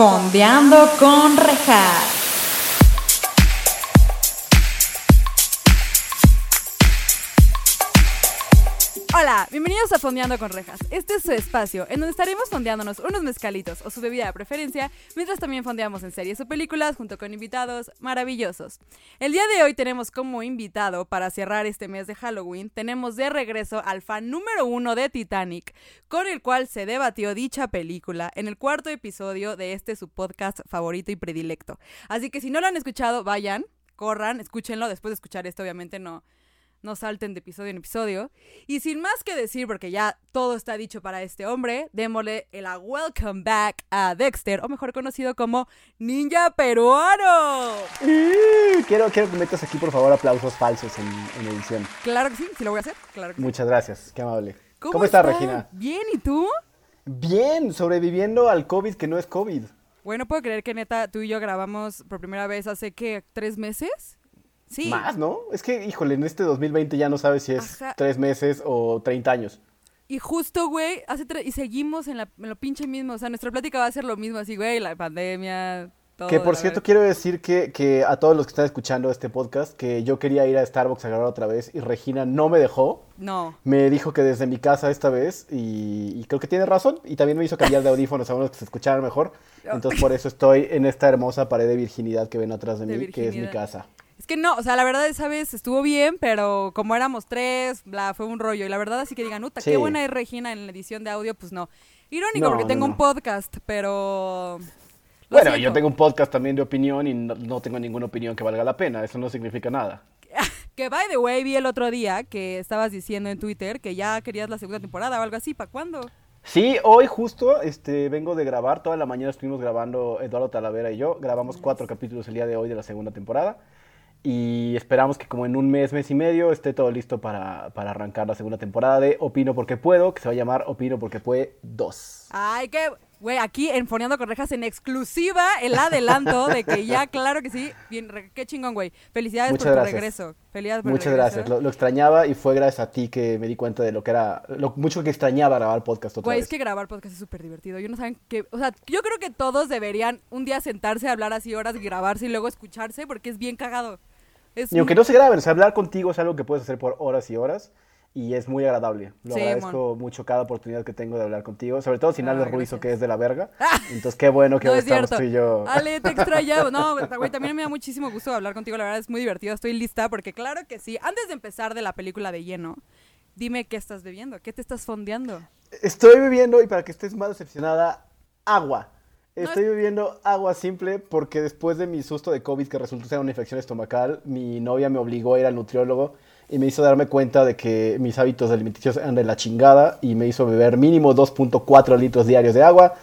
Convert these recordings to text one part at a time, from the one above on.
Fondeando con Rejas. Bienvenidos a Fondeando con Rejas. Este es su espacio en donde estaremos fondeándonos unos mezcalitos o su bebida de preferencia, mientras también fondeamos en series o películas junto con invitados maravillosos. El día de hoy tenemos como invitado para cerrar este mes de Halloween, tenemos de regreso al fan número uno de Titanic, con el cual se debatió dicha película en el cuarto episodio de este su podcast favorito y predilecto. Así que si no lo han escuchado, vayan, corran, escúchenlo. Después de escuchar esto, obviamente no no salten de episodio en episodio. Y sin más que decir, porque ya todo está dicho para este hombre, démosle el a welcome back a Dexter, o mejor conocido como Ninja Peruano. quiero, quiero que metas aquí, por favor, aplausos falsos en, edición. Claro que sí, sí lo voy a hacer. Claro que Muchas gracias, qué amable. ¿Cómo, estás, Regina? Bien, ¿y tú? Bien, sobreviviendo al COVID que no es COVID. Bueno, puedo creer que neta tú y yo grabamos por primera vez hace que tres meses. Sí. Más, ¿no? Es que, híjole, en este 2020 ya no sabes si es tres meses o 30 años. Y justo, güey, hace y seguimos en, la, lo pinche mismo. O sea, nuestra plática va a ser lo mismo, así, güey, la pandemia, todo. Que por cierto, quiero decir que, que, a todos los que están escuchando este podcast, que yo quería ir a Starbucks a grabar otra vez y Regina no me dejó. No. Me dijo que desde mi casa esta vez y, creo que tiene razón. Y también me hizo cambiar de audífonos a unos que se escucharan mejor. Entonces por eso estoy en esta hermosa pared de virginidad que ven atrás de, mí, que es mi casa. Que no, o sea, la verdad esa vez estuvo bien, pero como éramos tres, bla, fue un rollo. Y la verdad así que digan, uta, qué buena es Regina en la edición de audio, pues no. Irónico porque tengo un podcast, pero... Bueno, yo tengo un podcast también de opinión y no, tengo ninguna opinión que valga la pena. Eso no significa nada. que by the way, vi el otro día que estabas diciendo en Twitter que ya querías la segunda temporada o algo así. ¿Para cuándo? Sí, hoy justo este, vengo de grabar. Toda la mañana estuvimos grabando Eduardo Talavera y yo. Grabamos cuatro capítulos el día de hoy de la segunda temporada y esperamos que como en un mes, mes y medio esté todo listo para, para, arrancar la segunda temporada de Opino porque puedo, que se va a llamar Opino porque puede 2. Ay, qué, güey, aquí en Foneando con Rejas en exclusiva el adelanto de que ya, claro que sí, bien, qué chingón, güey. Felicidades por tu regreso. Felicidades por Muchas gracias, lo, extrañaba y fue gracias a ti que me di cuenta de lo que era, lo mucho que extrañaba grabar podcast otra Güey, es que grabar podcast es súper divertido. Yo no saben que, o sea, yo creo que todos deberían un día sentarse a hablar así horas y grabarse y luego escucharse porque es bien cagado y aunque no se graben, o sea, hablar contigo es algo que puedes hacer por horas y horas y es muy agradable. Lo agradezco mucho cada oportunidad que tengo de hablar contigo, sobre todo sin ah, Ale Ruizo, que es de la verga. Entonces, qué bueno que estamos tú y yo. Ale, te extrañaba. No, güey, también me da muchísimo gusto hablar contigo, la verdad es muy divertido, estoy lista porque claro que sí. Antes de empezar de la película de lleno, dime qué estás bebiendo, qué te estás fondeando. Estoy bebiendo, y para que estés más decepcionada, agua. Estoy bebiendo agua simple porque después de mi susto de COVID que resultó ser una infección estomacal, mi novia me obligó a ir al nutriólogo y me hizo darme cuenta de que mis hábitos alimenticios eran de la chingada y me hizo beber mínimo 2.4 litros diarios de agua.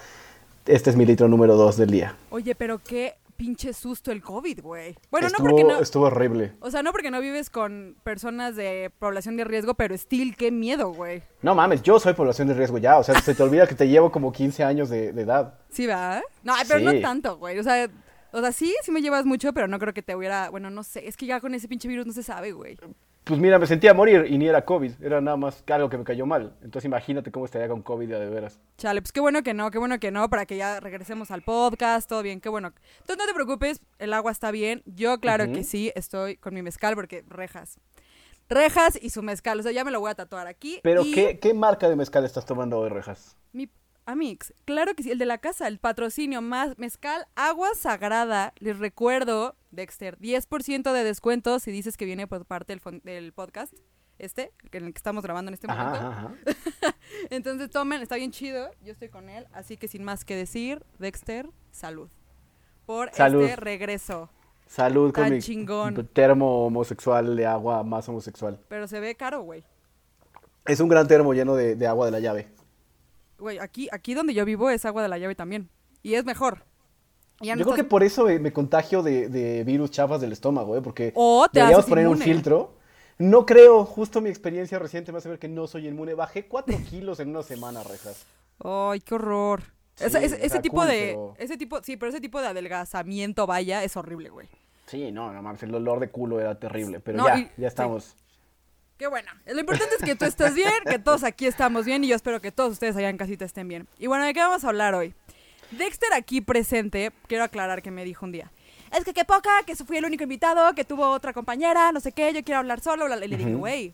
Este es mi litro número 2 del día. Oye, pero qué pinche susto el COVID, güey. Bueno, no porque no. Estuvo horrible. O sea, no porque no vives con personas de población de riesgo, pero still, qué miedo, güey. No mames, yo soy población de riesgo ya. O sea, se te olvida que te llevo como 15 años de, edad. Sí, va. No, pero no tanto, güey. O sea. O sea, sí, sí me llevas mucho, pero no creo que te hubiera. Bueno, no sé. Es que ya con ese pinche virus no se sabe, güey. Pues mira, me sentía a morir y ni era COVID, era nada más algo que me cayó mal. Entonces imagínate cómo estaría con COVID ya de veras. Chale, pues qué bueno que no, qué bueno que no, para que ya regresemos al podcast, todo bien, qué bueno. Entonces no te preocupes, el agua está bien. Yo claro que sí, estoy con mi mezcal porque rejas. Rejas y su mezcal, o sea, ya me lo voy a tatuar aquí. Pero ¿qué, ¿qué marca de mezcal estás tomando hoy, Rejas? Mi Amix, claro que sí, el de la casa, el patrocinio más mezcal, agua sagrada. Les recuerdo, Dexter, 10% de descuento si dices que viene por parte del, del podcast, este, en el que estamos grabando en este momento. Entonces tomen, está bien chido, yo estoy con él, así que sin más que decir, Dexter, salud. Por este regreso. Salud con mi termo homosexual de agua más homosexual. Pero se ve caro, güey. Es un gran termo lleno de agua de la llave. Güey, aquí, aquí donde yo vivo es agua de la llave también. Y es mejor. Yo creo que por eso me, contagio de, virus chafas del estómago, ¿eh? Porque o te deberíamos poner un filtro. No creo, justo mi experiencia reciente me hace ver que no soy inmune. Bajé cuatro kilos en una semana, rejas. Ay, qué horror. ese, tipo de, ese tipo, sí, pero ese tipo de adelgazamiento, vaya, es horrible, güey. Sí, no, no mames, el olor de culo era terrible, pero ya, ya estamos. Qué bueno. Lo importante es que tú estés bien, que todos aquí estamos bien y yo espero que todos ustedes allá en casita estén bien. Y bueno, ¿de qué vamos a hablar hoy? Dexter aquí presente, quiero aclarar que me dijo un día. Es que qué poca, que fui el único invitado, que tuvo otra compañera, no sé qué, yo quiero hablar solo. Y le dije, güey,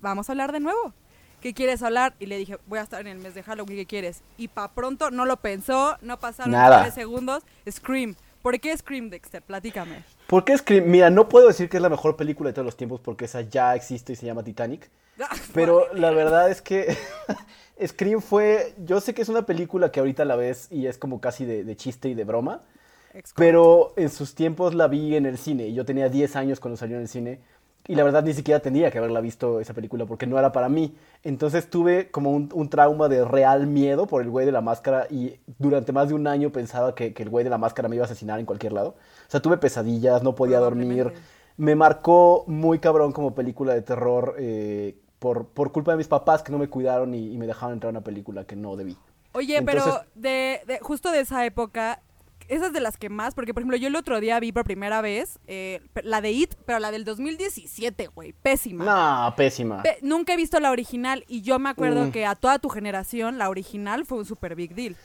vamos a hablar de nuevo. ¿Qué quieres hablar? Y le dije, voy a estar en el mes de Halloween, ¿qué quieres? Y pa' pronto no lo pensó, no pasaron Nada. tres segundos. Scream. ¿Por qué Scream, Dexter? Platícame. ¿Por qué Scream? Mira, no puedo decir que es la mejor película de todos los tiempos porque esa ya existe y se llama Titanic. Pero la verdad es que Scream fue. Yo sé que es una película que ahorita la ves y es como casi de, de chiste y de broma. Pero en sus tiempos la vi en el cine. y Yo tenía 10 años cuando salió en el cine. Y la verdad ni siquiera tenía que haberla visto esa película porque no era para mí. Entonces tuve como un, un trauma de real miedo por el güey de la máscara y durante más de un año pensaba que, que el güey de la máscara me iba a asesinar en cualquier lado. O sea, tuve pesadillas, no podía dormir. Me marcó muy cabrón como película de terror eh, por, por culpa de mis papás que no me cuidaron y, y me dejaron entrar a una película que no debí. Oye, pero de, de- justo de esa época, esas de las que más, porque por ejemplo yo el otro día vi por primera vez eh, la de It, pero la del 2017, güey, pésima. No, pésima. Pe- nunca he visto la original y yo me acuerdo Mm. que a toda tu generación la original fue un super big deal.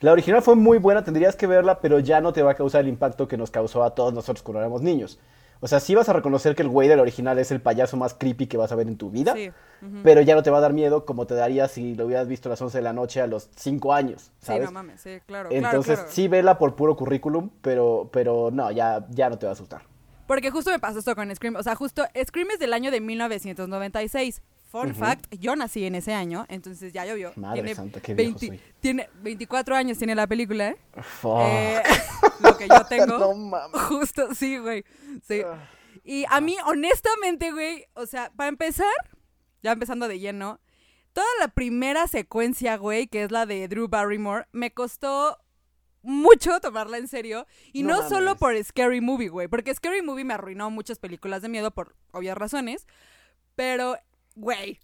La original fue muy buena, tendrías que verla, pero ya no te va a causar el impacto que nos causó a todos nosotros cuando éramos niños. O sea, sí vas a reconocer que el güey de la original es el payaso más creepy que vas a ver en tu vida, Sí. pero ya no te va a dar miedo como te daría si lo hubieras visto a las 11 de la noche a los 5 años, Sí, ¿sabes? no mames, sí, claro. Entonces, claro, claro. sí vela por puro currículum, pero, pero no, ya, ya no te va a asustar. Porque justo me pasó esto con Scream. O sea, justo Scream es del año de 1996. Fun fact, yo nací en ese año, entonces ya llovió. Madre tiene, santa, qué viejo soy. tiene 24 años tiene la película, ¿eh? Fuck. Eh, lo que yo tengo. No mames. Justo, sí, güey. Sí. Ah. Y a mí, honestamente, güey, o sea, para empezar, ya empezando de lleno, toda la primera secuencia, güey, que es la de Drew Barrymore, me costó mucho tomarla en serio. Y No no, solo por Scary Movie, güey, porque Scary Movie me arruinó muchas películas de miedo por obvias razones. Pero, güey,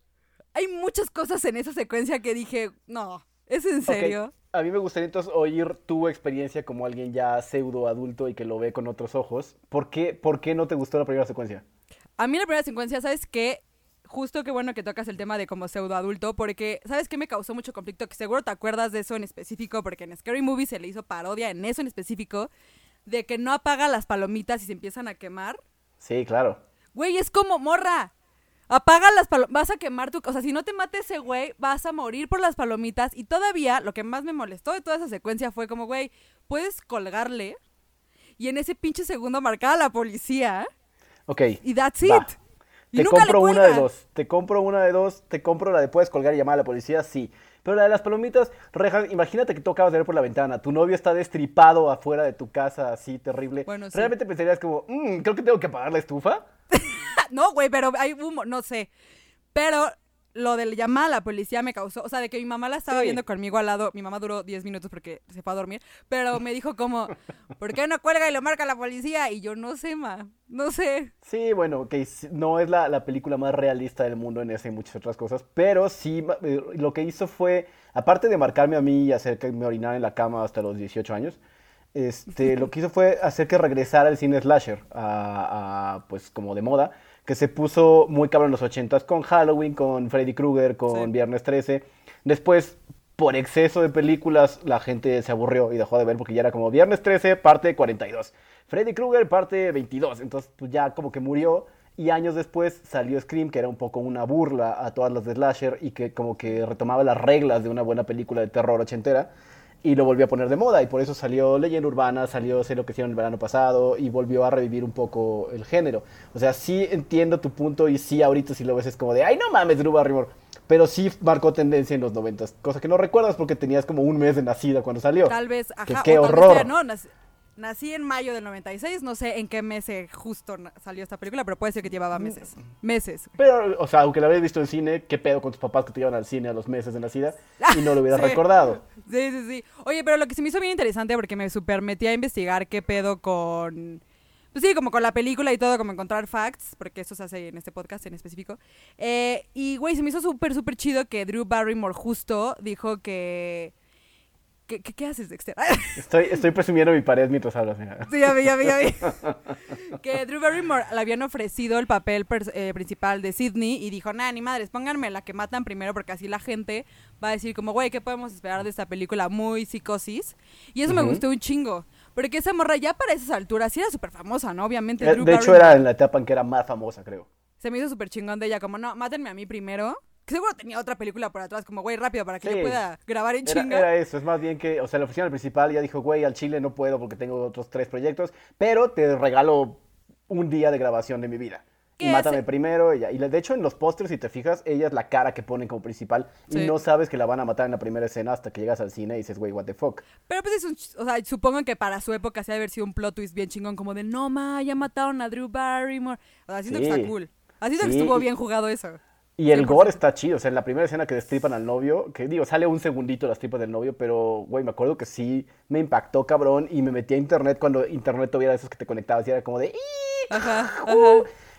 hay muchas cosas en esa secuencia que dije, no, ¿es en serio? A mí me gustaría entonces oír tu experiencia como alguien ya pseudo adulto y que lo ve con otros ojos. ¿Por qué, por qué no te gustó la primera secuencia? A mí la primera secuencia, ¿sabes qué? Justo qué bueno que tocas el tema de como pseudo adulto, porque ¿sabes qué me causó mucho conflicto? Que seguro te acuerdas de eso en específico, porque en Scary Movie se le hizo parodia en eso en específico, de que no apaga las palomitas y se empiezan a quemar. Sí, claro. Güey, es como morra. Apaga las palomitas, vas a quemar tu... O sea, si no te mate ese güey, vas a morir por las palomitas. Y todavía, lo que más me molestó de toda esa secuencia fue como, güey, puedes colgarle y en ese pinche segundo marcar a la policía Ok. y that's va. it. Y Te nunca le compro una de dos. Te compro una de dos. Te compro la de puedes colgar y llamar a la policía, sí. Pero la de las palomitas, Reja, imagínate que tú acabas de ver por la ventana. Tu novio está destripado afuera de tu casa, así terrible. Bueno, sí. Realmente pensarías como, "Mm, creo que tengo que apagar la estufa. No, güey, pero hay humo, no sé. Pero lo del llamar a la policía me causó, o sea, de que mi mamá la estaba Sí. viendo conmigo al lado, mi mamá duró 10 minutos porque se fue a dormir, pero me dijo como, ¿por qué no cuelga y lo marca la policía? Y yo no sé, ma, no sé. Sí, bueno, que no es la, la película más realista del mundo en esa y muchas otras cosas, pero sí eh, lo que hizo fue, aparte de marcarme a mí y hacer que me orinara en la cama hasta los 18 años, este, lo que hizo fue hacer que regresara el cine slasher a, a, pues como de moda, que se puso muy cabrón en los 80s con Halloween, con Freddy Krueger, con Sí. Viernes 13. Después, por exceso de películas, la gente se aburrió y dejó de ver porque ya era como Viernes 13, parte 42. Freddy Krueger, parte 22. Entonces, pues ya como que murió. Y años después salió Scream, que era un poco una burla a todas las de Slasher y que como que retomaba las reglas de una buena película de terror ochentera y lo volvió a poner de moda. Y por eso salió Leyenda Urbana, salió Sé lo que hicieron el verano pasado y volvió a revivir un poco el género. O sea, sí entiendo tu punto y sí ahorita si lo ves es como de, ay no mames, Drew Barrymore. Pero sí marcó tendencia en los noventas, cosa que no recuerdas porque tenías como un mes de nacida cuando salió. Tal vez, ajá, Que qué horror. no, nací, en mayo del 96, no sé en qué mes justo salió esta película, pero puede ser que llevaba meses, meses. Pero, o sea, aunque la habías visto en cine, ¿qué pedo con tus papás que te llevan al cine a los meses de nacida? Y no lo hubieras Sí. recordado. Sí, sí, sí. Oye, pero lo que se me hizo bien interesante porque me super metí a investigar qué pedo con... Pues sí, como con la película y todo, como encontrar facts, porque eso se hace en este podcast en específico. Eh, y, güey, se me hizo súper, súper chido que Drew Barrymore justo dijo que... ¿Qué, qué, qué haces, Dexter? Estoy, estoy presumiendo mi pared mientras hablas, mira. Sí, ya vi, ya vi, ya vi. que Drew Barrymore le habían ofrecido el papel eh, principal de Sidney y dijo, nah, ni madres, pónganme la que matan primero porque así la gente va a decir como, güey, ¿qué podemos esperar de esta película muy psicosis? Y eso me gustó un chingo. Porque esa morra ya para esas alturas sí era súper famosa, ¿no? Obviamente. Eh, Drew De hecho, era en la etapa en que era más famosa, creo. Se me hizo súper chingón de ella, como, no, mátenme a mí primero. Que seguro tenía otra película por atrás, como, güey, rápido, para que Sí. yo pueda grabar en Era, chinga. era eso, es más bien que, o sea, la oficina principal ya dijo, güey, al Chile no puedo porque tengo otros tres proyectos, pero te regalo un día de grabación de mi vida. Y ¿Qué mátame primero. Y, ya. y de hecho, en los pósters, si te fijas, ella es la cara que ponen como principal. Sí. Y no sabes que la van a matar en la primera escena hasta que llegas al cine y dices, güey, what the fuck. Pero pues es un, o sea, supongo que para su época sí ha de haber sido un plot twist bien chingón, como de, no, ma, ya mataron a Drew Barrymore. O sea, siento que Sí. está cool. Así que Sí, estuvo y- bien jugado eso. Y el 100%. gore está chido, o sea, en la primera escena que destripan al novio, que digo, sale un segundito las tripas del novio, pero, güey, me acuerdo que sí me impactó cabrón y me metí a internet cuando internet tuviera esos que te conectabas y era como de... Ajá, ajá.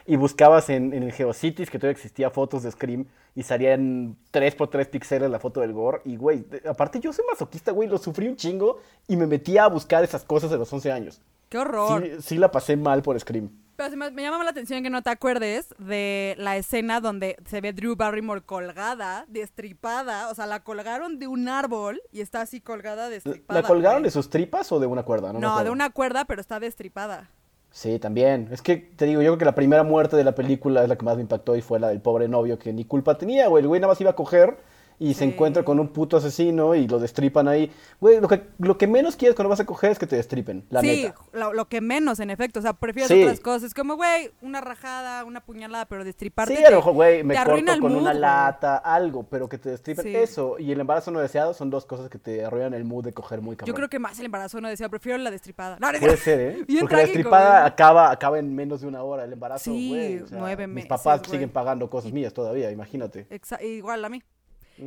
Y buscabas en, en el Geocities, que todavía existía fotos de Scream, y salían 3x3 píxeles la foto del gore. Y, güey, aparte yo soy masoquista, güey, lo sufrí un chingo y me metí a buscar esas cosas de los 11 años. Qué horror. Sí, sí la pasé mal por Scream. Pero me, me llama la atención que no te acuerdes de la escena donde se ve Drew Barrymore colgada, destripada. O sea, la colgaron de un árbol y está así colgada, destripada. ¿La colgaron de sus tripas o de una cuerda? No, No, de una cuerda, pero está destripada. Sí, también. Es que te digo, yo creo que la primera muerte de la película es la que más me impactó y fue la del pobre novio que ni culpa tenía, güey. El güey nada más iba a coger y se Sí. encuentra con un puto asesino y lo destripan ahí. Güey, lo que, lo que menos quieres cuando vas a coger es que te destripen, la sí, neta. lo, lo que menos, en efecto. O sea, prefieres Sí. otras cosas. Como, güey, una rajada, una puñalada, pero destriparte. Sí, mejor, güey, me corto con mood, una güey. lata, algo, pero que te destripen eso y el embarazo no deseado son dos cosas que te arruinan el mood de coger muy cabrón. Yo creo que más el embarazo no decía, prefiero la destripada. No, es Puede ser, ¿eh? Bien Porque la trágico, destripada güey. acaba, acaba en menos de una hora. El embarazo, güey. o sea, nueve Mis meses, papás güey. siguen pagando cosas mías todavía, imagínate. Exa- igual a mí.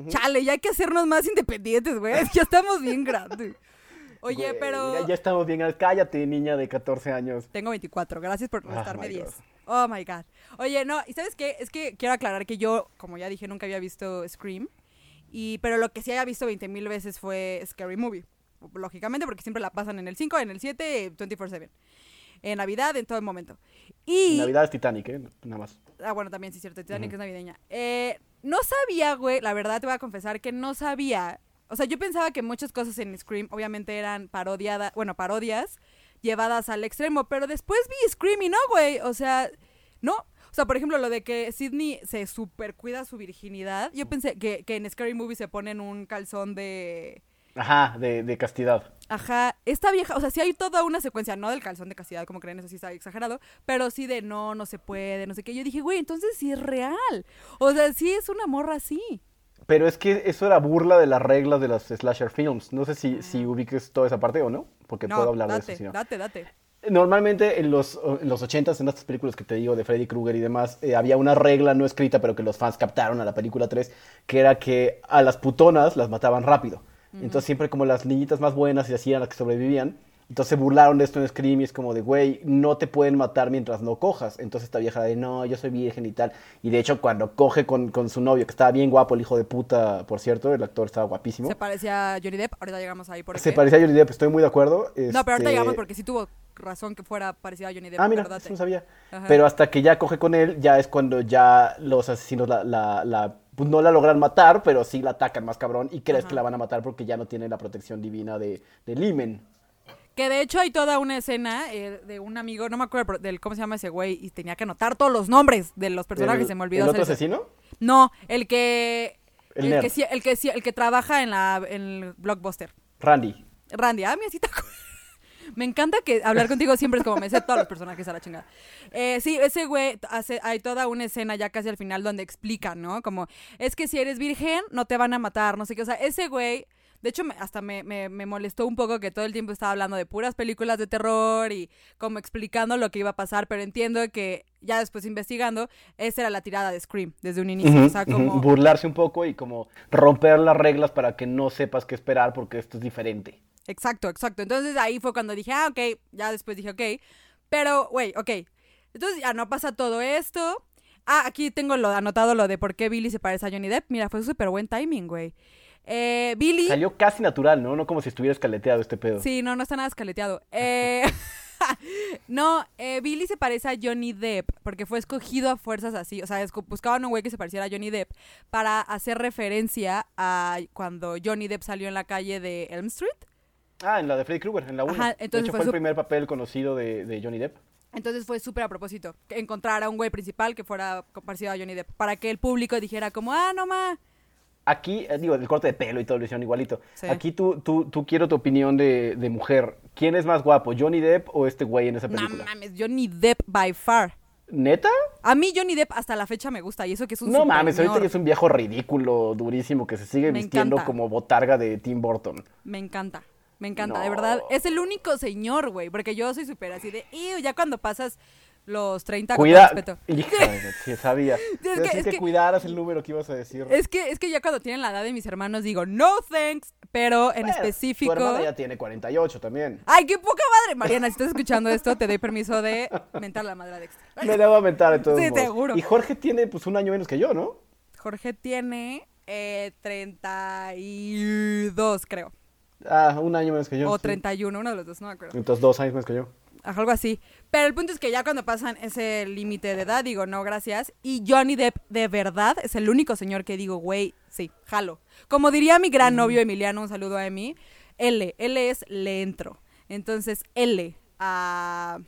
Chale, ya hay que hacernos más independientes, güey. Ya estamos bien grandes. Oye, Güey, pero. Ya, ya estamos bien. Cállate, niña de 14 años. Tengo 24, gracias por Oh restarme my 10. God. Oh my god. Oye, no, ¿y sabes qué? Es que quiero aclarar que yo, como ya dije, nunca había visto Scream. Y, pero lo que sí había visto 20 mil veces fue Scary Movie. Lógicamente, porque siempre la pasan en el 5, en el 7, 24-7. En Navidad, en todo el momento. Y. Navidad es Titanic, ¿eh? Nada más. Ah, bueno, también sí es cierto, Titanic es navideña. Eh, no sabía, güey, la verdad te voy a confesar que no sabía. O sea, yo pensaba que muchas cosas en Scream obviamente eran parodiadas, bueno, parodias llevadas al extremo, pero después vi Scream y no, güey. O sea, no. O sea, por ejemplo, lo de que Sidney se super cuida su virginidad. Yo pensé que, que en Scary Movie se ponen un calzón de... Ajá, de, de castidad. Ajá, esta vieja, o sea, sí hay toda una secuencia, no del calzón de castidad, como creen, eso sí está exagerado, pero sí de no, no se puede, no sé qué. Yo dije, güey, entonces sí es real. O sea, sí es una morra así. Pero es que eso era burla de las reglas de las slasher films. No sé si, si ubiques toda esa parte o no, porque Ah. No, puedo hablar date, de eso. si no. date, date. Normalmente en los, en los 80s, en estas películas que te digo de Freddy Krueger y demás, eh, había una regla no escrita, pero que los fans captaron a la película 3, que era que a las putonas las mataban rápido. Entonces siempre como las niñitas más buenas y así eran las que sobrevivían. Entonces se burlaron de esto en Scream y es como de, güey, no te pueden matar mientras no cojas. Entonces esta vieja de, no, yo soy virgen y tal. Y de hecho cuando coge con, con su novio, que estaba bien guapo, el hijo de puta, por cierto, el actor estaba guapísimo. Se parecía a Johnny Depp, ahorita llegamos ahí por Se parecía a Johnny Depp, estoy muy de acuerdo. No, pero ahorita este- llegamos porque sí tuvo razón que fuera parecido a Johnny Depp. Ah, mira, eso no sabía. Ajá. Pero hasta que ya coge con él, ya es cuando ya los asesinos la, la, la- pues no la logran matar, pero sí la atacan más cabrón y crees Ajá. que la van a matar porque ya no tiene la protección divina de, de Limen. Que de hecho hay toda una escena eh, de un amigo, no me acuerdo del cómo se llama ese güey, y tenía que anotar todos los nombres de los personajes, ¿El- se me olvidó ¿El otro hacer eso. asesino? No, el que. El El, nerd. que, sí- el, que, sí- el que trabaja en, la, en el blockbuster. Randy. Randy, ah, mi así te acu- Me encanta que hablar contigo siempre es como me sé todos los personajes a la chingada. Eh, sí, ese güey hace, hay toda una escena ya casi al final donde explica, ¿no? Como, es que si eres virgen, no te van a matar, no sé qué. O sea, ese güey, de hecho, me- hasta me, me, me molestó un poco que todo el tiempo estaba hablando de puras películas de terror y como explicando lo que iba a pasar, pero entiendo que ya después investigando, esa era la tirada de Scream desde un inicio. O sea, como... Burlarse un poco y como romper las reglas para que no sepas qué esperar porque esto es diferente. Exacto, exacto. Entonces ahí fue cuando dije, ah, ok, ya después dije, ok. Pero, güey, ok. Entonces ya no pasa todo esto. Ah, aquí tengo lo anotado lo de por qué Billy se parece a Johnny Depp. Mira, fue súper buen timing, güey. Eh, Billy. Salió casi natural, ¿no? No como si estuviera escaleteado este pedo. Sí, no, no está nada escaleteado. Eh, no, eh, Billy se parece a Johnny Depp porque fue escogido a fuerzas así. O sea, buscaban un güey que se pareciera a Johnny Depp para hacer referencia a cuando Johnny Depp salió en la calle de Elm Street. Ah, en la de Freddy Krueger, en la 1. Ajá, De entonces hecho, fue fue el primer papel conocido de, de Johnny Depp. Entonces fue súper a propósito que encontrar a un güey principal que fuera parecido a Johnny Depp para que el público dijera como, ah, no ma. Aquí, eh, digo, el corte de pelo y todo lo hicieron igualito. Sí. Aquí tú, tú, tú quiero tu opinión de, de mujer. ¿Quién es más guapo, Johnny Depp o este güey en esa No película? mames, Johnny Depp by far. ¿Neta? A mí Johnny Depp hasta la fecha me gusta y eso que es un No mames, ahorita ya es un viejo ridículo, durísimo, que se sigue Me vistiendo encanta. como botarga de Tim Burton. Me encanta. Me encanta, de verdad. Es el único señor, güey. Porque yo soy súper así de. "Ew", ya cuando pasas los 30 con Cuida. todo respeto. Hija, sí, sabía. Es que- es que, que- cuidaras el número que ibas a decir. Es que, es que ya cuando tienen la edad de mis hermanos digo, no thanks. Pero en Bueno, específico. Tu hermana ya tiene 48 también. Ay, qué poca madre. Mariana, si estás escuchando esto, te doy permiso de mentar la madre a Dexter. Me la va a mentar todos Sí, modos. seguro. Y Jorge tiene pues un año menos que yo, ¿no? Jorge tiene eh, 32, creo. Ah, un año menos que yo. o sí. 31, uno de los dos, no me acuerdo. Entonces dos años menos que yo. Ajá, Algo así. Pero el punto es que ya cuando pasan ese límite de edad, digo, no, gracias. Y Johnny Depp, de verdad, es el único señor que digo, güey, sí, jalo. Como diría mi Mm. gran novio Emiliano, un saludo a Emi, L, L es le entro. Entonces, L a,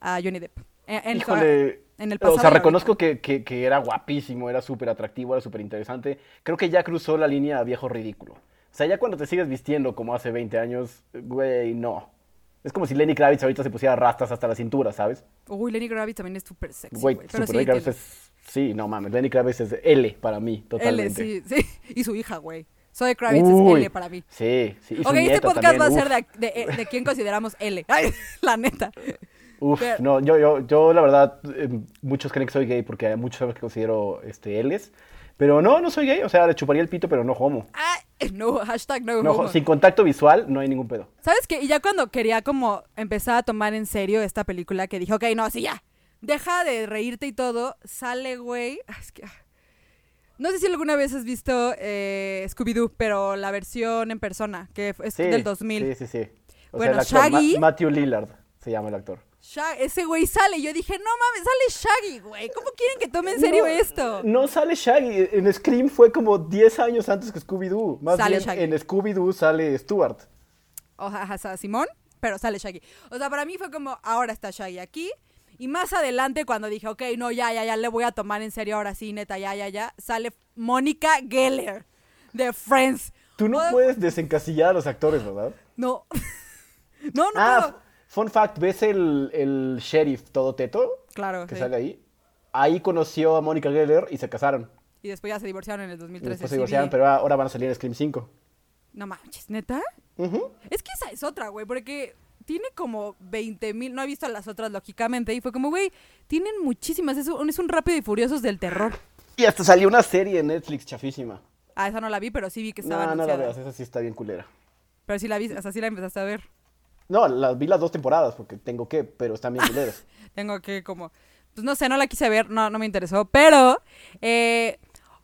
a Johnny Depp. En, en- Híjole. en el o pasado sea, y reconozco que, que- que era guapísimo, era súper atractivo, era súper interesante. Creo que ya cruzó la línea a viejo ridículo. O sea, ya cuando te sigues vistiendo como hace 20 años, güey, no. Es como si Lenny Kravitz ahorita se pusiera rastas hasta la cintura, ¿sabes? Uy, Lenny Kravitz también es súper sexy, Güey. Pero sí, Lenny Kravitz es... Sí, no mames, Lenny Kravitz es L para mí, L, totalmente. sí, sí. Y su hija, güey. Soy Kravitz Uy, es L para mí. Sí, sí. Y su Ok, este podcast también, va a ser de, de, de quién consideramos L. Ay, la neta. Uf, Pero- no, yo, yo, yo la verdad, eh, muchos creen que soy gay porque hay muchos que considero este, Ls. Pero no, no soy gay, o sea, le chuparía el pito, pero no homo. Ah, no, hashtag no, No, homo. sin contacto visual no hay ningún pedo. ¿Sabes qué? Y ya cuando quería como empezar a tomar en serio esta película, que dije, ok, no, sí, ya. Deja de reírte y todo. Sale, güey. ah, Es que... ah. No sé si alguna vez has visto eh, Scooby-Doo, pero la versión en persona, que es Sí, del 2000. Sí, sí, sí. O Bueno, sea, el actor, Ma- Shaggy- Matthew Lillard se llama el actor. Ese güey sale. Yo dije, no mames, sale Shaggy, güey. ¿Cómo quieren que tome en serio no, esto? No sale Shaggy. En Scream fue como 10 años antes que Scooby-Doo. Más Sale bien, Shaggy. en Scooby-Doo sale Stuart. o sea, Simón, pero sale Shaggy. O sea, para mí fue como, ahora está Shaggy aquí. Y más adelante, cuando dije, ok, no, ya, ya, ya, le voy a tomar en serio, ahora sí, neta, ya, ya, ya, sale Mónica Geller de Friends. Tú no puedes desencasillar a los actores, ¿verdad? No. no, no ah, puedo. Fun fact, ¿ves el, el sheriff todo teto Claro, que sí. sale ahí? Ahí conoció a Mónica Geller y se casaron. Y después ya se divorciaron en el Y 2013. después se divorciaron, pero ahora van a salir en Scream 5. No manches, ¿neta? Es que esa es otra, güey, porque tiene como 20 mil, no he visto las otras lógicamente, y fue como, güey, tienen muchísimas, es un, es un rápido y furiosos del terror. Y hasta salió una serie en Netflix chafísima. Ah, esa no la vi, pero sí vi que No, estaba no la anunciada. veas, esa sí está bien culera. Pero sí la vi, hasta sí la empezaste a ver. No, la, vi las dos temporadas porque tengo que, pero están bien culeras. Tengo que como, pues no sé, no la quise ver, no, no me interesó, pero, eh,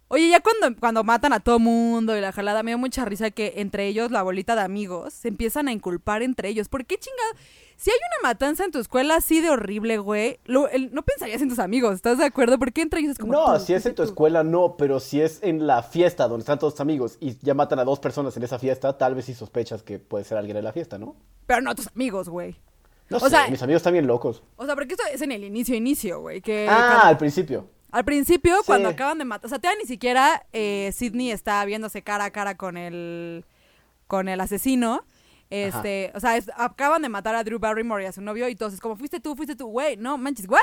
oye, ya cuando, cuando matan a todo mundo y la jalada, me dio mucha risa que entre ellos, la bolita de amigos, se empiezan a inculpar entre ellos. ¿Por qué chingado? Si hay una matanza en tu escuela así de horrible, güey, lo- el- no pensarías en tus amigos, ¿estás de acuerdo? ¿Por qué entre ellos es como No, tú, si es en tu tú? escuela, no, pero si es en la fiesta donde están todos tus amigos y ya matan a dos personas en esa fiesta, tal vez sí sospechas que puede ser alguien en la fiesta, ¿no? Pero no tus amigos, güey. No O sé, sea- mis amigos están bien locos. O sea, porque esto es en el inicio, inicio, güey. Que ah, cuando- al principio. Al principio, Sí. cuando acaban de matar, o sea, todavía ni siquiera eh, Sidney está viéndose cara a cara con el con el asesino. Este, o sea, es- acaban de matar a Drew Barrymore y a su novio y todos es como fuiste tú, fuiste tú, güey, no manches, what?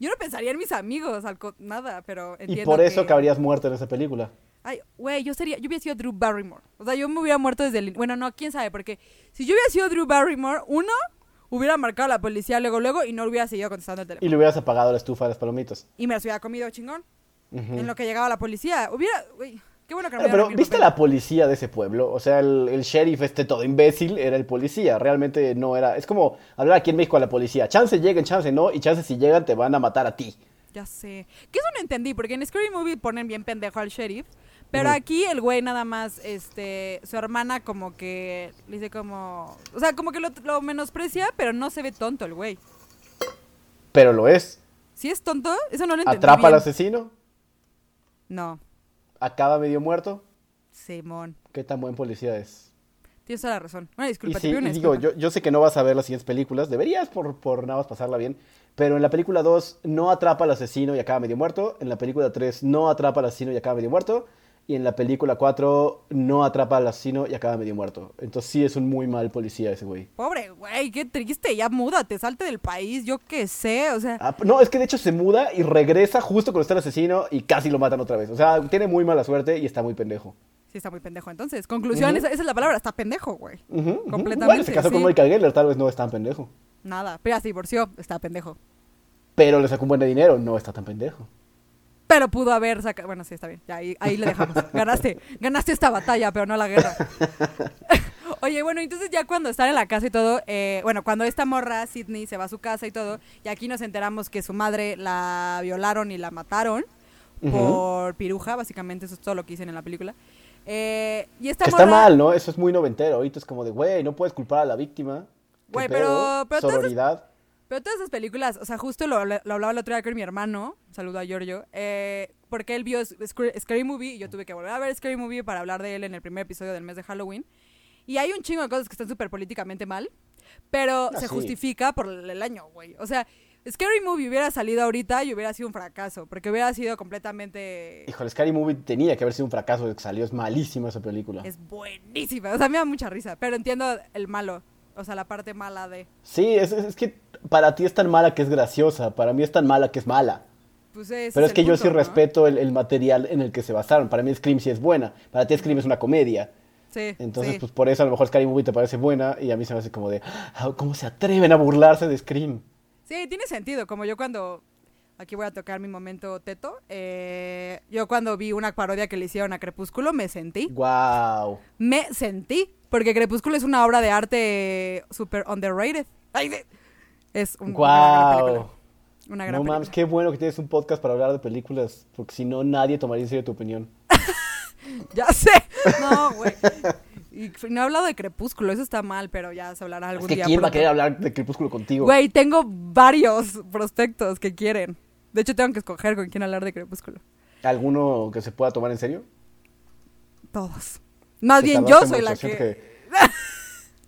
Yo no pensaría en mis amigos, al nada, pero entiendo Y por eso que- cabrías muerto en esa película. Ay, güey, yo sería, yo hubiera sido Drew Barrymore. O sea, yo me hubiera muerto desde el, bueno, no, quién sabe, porque si yo hubiera sido Drew Barrymore, uno hubiera marcado a la policía luego luego y no hubiera seguido contestando el teléfono Y le hubieras apagado la estufa de las palomitas. y me las hubiera comido chingón. En lo que llegaba la policía. Hubiera. Uy, qué bueno que no Bueno, me pero ¿viste papel. la policía de ese pueblo? O sea, el, el sheriff este todo imbécil era el policía. Realmente no era... Es como hablar aquí en México a la policía. Chance lleguen, chance no. Y chance si llegan te van a matar a ti. Ya sé. Que eso no entendí, porque en Scary Movie ponen bien pendejo al sheriff. Pero aquí el güey nada más, este, su hermana como que le dice como, o sea, como que lo, lo menosprecia, pero no se ve tonto el güey. Pero lo es. ¿Sí es tonto? Eso no lo entendí Atrapa al asesino, No, acaba medio muerto. Simón. ¿Qué tan buen policía es? Tienes toda la razón. Bueno, Y disculpa, te sí, una y digo, yo, yo sé que no vas a ver las siguientes películas, deberías por, por nada más pasarla bien, pero en la película 2 no atrapa al asesino y acaba medio muerto, en la película 3 no atrapa al asesino y acaba medio muerto, y en la película 4 no atrapa al asesino y acaba medio muerto. Entonces sí es un muy mal policía ese güey. Pobre güey, qué triste, ya múdate, salte del país, yo qué sé, o sea, Ah, no, es que de hecho se muda y regresa justo cuando está el asesino y casi lo matan otra vez. O sea, tiene muy mala suerte y está muy pendejo. sí está muy pendejo. Entonces, conclusión, esa, esa es la palabra, está pendejo, güey. Completamente, Bueno, se casó con. Michael Geller, tal vez no es tan pendejo. Nada, pero ya se divorció, está pendejo. Pero le sacó un buen de dinero, no está tan pendejo. Pero pudo haber sacado. Bueno, sí, está bien. Ya, ahí, ahí le dejamos. Ganaste. Ganaste esta batalla, pero no la guerra. Oye, bueno, entonces ya cuando están en la casa y todo, eh, bueno, cuando esta morra, Sidney, se va a su casa y todo, y aquí nos enteramos que su madre la violaron y la mataron por piruja, básicamente, eso es todo lo que dicen en la película. Eh, y esta está morra- mal, ¿no? Eso es muy noventero. Ahorita es como de, güey, no puedes culpar a la víctima. ¿Qué Güey, pero- pero Sororidad. Pero todas esas películas, o sea, justo lo, lo hablaba el otro día con mi hermano, saludo a Giorgio, eh, porque él vio Sc- Scary Movie y yo tuve que volver a ver Scary Movie para hablar de él en el primer episodio del mes de Halloween. Y hay un chingo de cosas que están súper políticamente mal, pero Ah, se sí. justifica por el año, güey. O sea, Scary Movie hubiera salido ahorita y hubiera sido un fracaso, porque hubiera sido completamente... Híjole, Scary Movie tenía que haber sido un fracaso de que salió. Es malísima esa película. Es buenísima, o sea, me da mucha risa, pero entiendo el malo, o sea, la parte mala de... Sí, es, es que para ti es tan mala que es graciosa. Para mí es tan mala que es mala. Pues Pero es que yo sí ¿no? respeto el, el material en el que se basaron. Para mí Scream sí es buena. Para ti Scream es una comedia. Sí, Entonces, sí. pues por eso a lo mejor Scary Movie te parece buena y a mí se me hace como de, "Ah, ¿cómo se atreven a burlarse de Scream? Sí, tiene sentido. Como yo cuando. Aquí voy a tocar mi momento teto. eh, yo cuando vi una parodia que le hicieron a Crepúsculo me sentí. Wow. Me sentí. Porque Crepúsculo es una obra de arte super underrated. Ay, de- es un- una gran película. Wow. Una gran No película. mames, qué bueno que tienes un podcast para hablar de películas, porque si no nadie tomaría en serio tu opinión. Ya sé. No, güey. Y no he hablado de Crepúsculo, eso está mal, pero ya se hablará algún Es que día. quién va a querer hablar de Crepúsculo contigo. Güey, tengo varios prospectos que quieren. De hecho, tengo que escoger con quién hablar de Crepúsculo. ¿Alguno que se pueda tomar en serio? Todos. Más bien yo soy la que...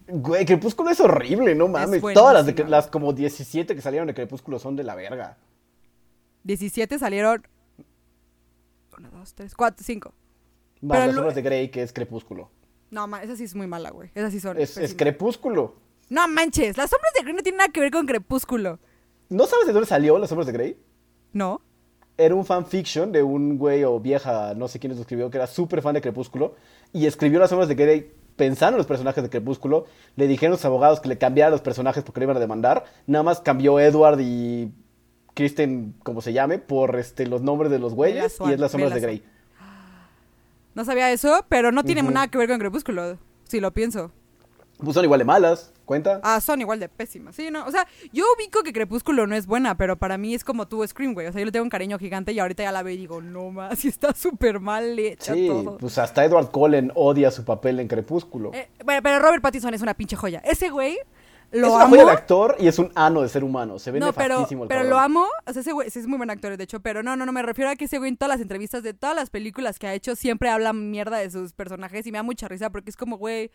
Güey, Crepúsculo es horrible, no mames. Todas las, de, Cre- las como 17 que salieron de Crepúsculo son de la verga. 17 salieron. 1, 2, 3, 4, 5. Más las sombras de Grey, que es Crepúsculo. No, ma, esa sí es muy mala, güey. Esa sí son. Es, es. Crepúsculo. No manches, las sombras de Grey no tienen nada que ver con Crepúsculo. ¿No sabes de dónde salió las sombras de Grey? ¿No? Era un fanfiction de un güey o vieja, no sé quién lo escribió, que era súper fan de Crepúsculo. Y escribió las sombras de Grey pensando en los personajes de Crepúsculo. Le dijeron a los abogados que le cambiaran los personajes porque le iban a demandar. Nada más cambió Edward y Kristen, como se llame, por este, los nombres de los güeyes. Y es las sombras de Grey. No sabía eso, pero no tiene nada que ver con Crepúsculo. Si lo pienso. Pues son igual de malas, ¿cuenta? Ah, son igual de pésimas. Sí, no. O sea, yo ubico que Crepúsculo no es buena, pero para mí es como tú, Scream, güey. O sea, yo le tengo un cariño gigante y ahorita ya la veo y digo, no más, sí está súper mal hecha sí, todo. pues hasta Edward Cullen odia su papel en Crepúsculo. Eh, bueno, pero Robert Pattinson es una pinche joya. Ese güey lo es una amo. joya de actor y es un ano de ser humano. Se ve No, pero, el pero cabrón. lo amo. O sea, ese güey sí es muy buen actor, de hecho. Pero no, no, no, me refiero a que ese güey en todas las entrevistas de todas las películas que ha hecho siempre habla mierda de sus personajes y me da mucha risa porque es como, güey,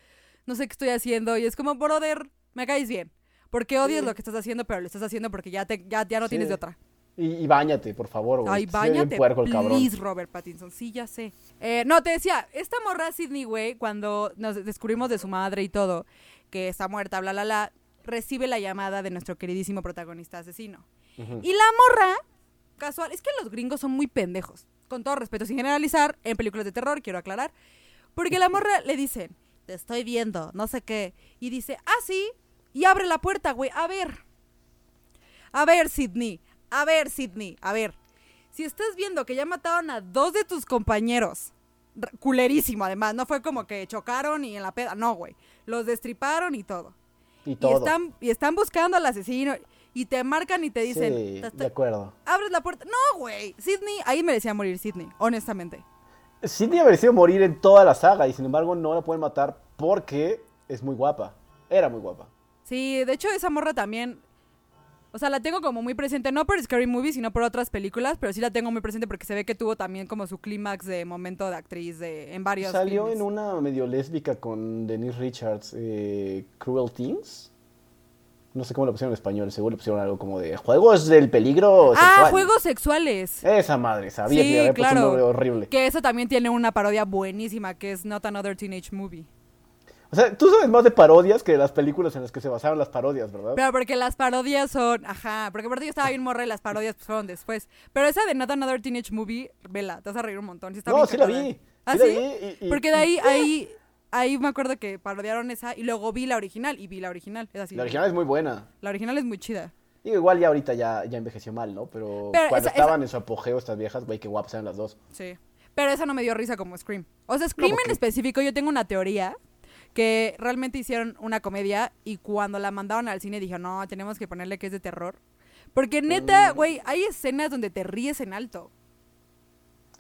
no sé qué estoy haciendo. Y es como, brother, me caes bien. Porque odias Sí. lo que estás haciendo, pero lo estás haciendo porque ya, te, ya, ya no Sí. tienes de otra. Y, y bañate, por favor, güey. Ay, bañate, puerco el cabrón. please, Robert Pattinson. Sí, ya sé. Eh, no, te decía, esta morra Sidney, güey, cuando nos descubrimos de su madre y todo, que está muerta, bla, bla, bla, recibe la llamada de nuestro queridísimo protagonista asesino. Y la morra, casual, es que los gringos son muy pendejos. Con todo respeto, sin generalizar, en películas de terror, quiero aclarar. Porque la morra le dicen, te estoy viendo, no sé qué. Y dice, ah, sí. Y abre la puerta, güey. A ver. A ver, Sidney. A ver, Sidney. A ver. Si estás viendo que ya mataron a dos de tus compañeros, culerísimo además, no fue como que chocaron y en la peda, no, güey. Los destriparon y todo. Y Y todo. están, y están buscando al asesino y te marcan y te dicen, sí, "Te estoy- de acuerdo. abres la puerta. No, güey. Sidney, ahí merecía morir Sidney, honestamente. Cindy ha merecido morir en toda la saga y sin embargo no la pueden matar porque es muy guapa. Era muy guapa. Sí, de hecho esa morra también. O sea, la tengo como muy presente, no por Scary Movie, sino por otras películas, pero sí la tengo muy presente porque se ve que tuvo también como su clímax de momento de actriz de, en varios Salió en una medio lésbica con Denise Richards, eh, Cruel Things. No sé cómo lo pusieron en español, seguro le pusieron algo como de juegos del peligro Ah, juegos sexuales. Esa madre, sabía que Sí, había un claro. nombre horrible. Que eso también tiene una parodia buenísima, que es Not Another Teenage Movie. O sea, tú sabes más de parodias que de las películas en las que se basaron las parodias, ¿verdad? Pero porque las parodias son, ajá, porque aparte yo estaba bien morra y las parodias pues, fueron después. Pero esa de Not Another Teenage Movie, vela, te vas a reír un montón. Sí está no, bien sí la vi. ¿Ah, sí la vi y- y- Porque de ahí, ahí, ahí me acuerdo que parodiaron esa y luego vi la original y vi la original. Es así. La original es muy buena. La original es muy chida. Digo, igual ya ahorita ya, ya envejeció mal, ¿no? Pero, Pero cuando esa- estaban en su apogeo estas viejas, güey, qué guapas eran las dos. Sí. Pero esa no me dio risa como Scream. O sea, Scream porque- en específico, yo tengo una teoría que realmente hicieron una comedia y cuando la mandaron al cine dijeron, no, tenemos que ponerle que es de terror. Porque Mm. neta, güey, hay escenas donde te ríes en alto.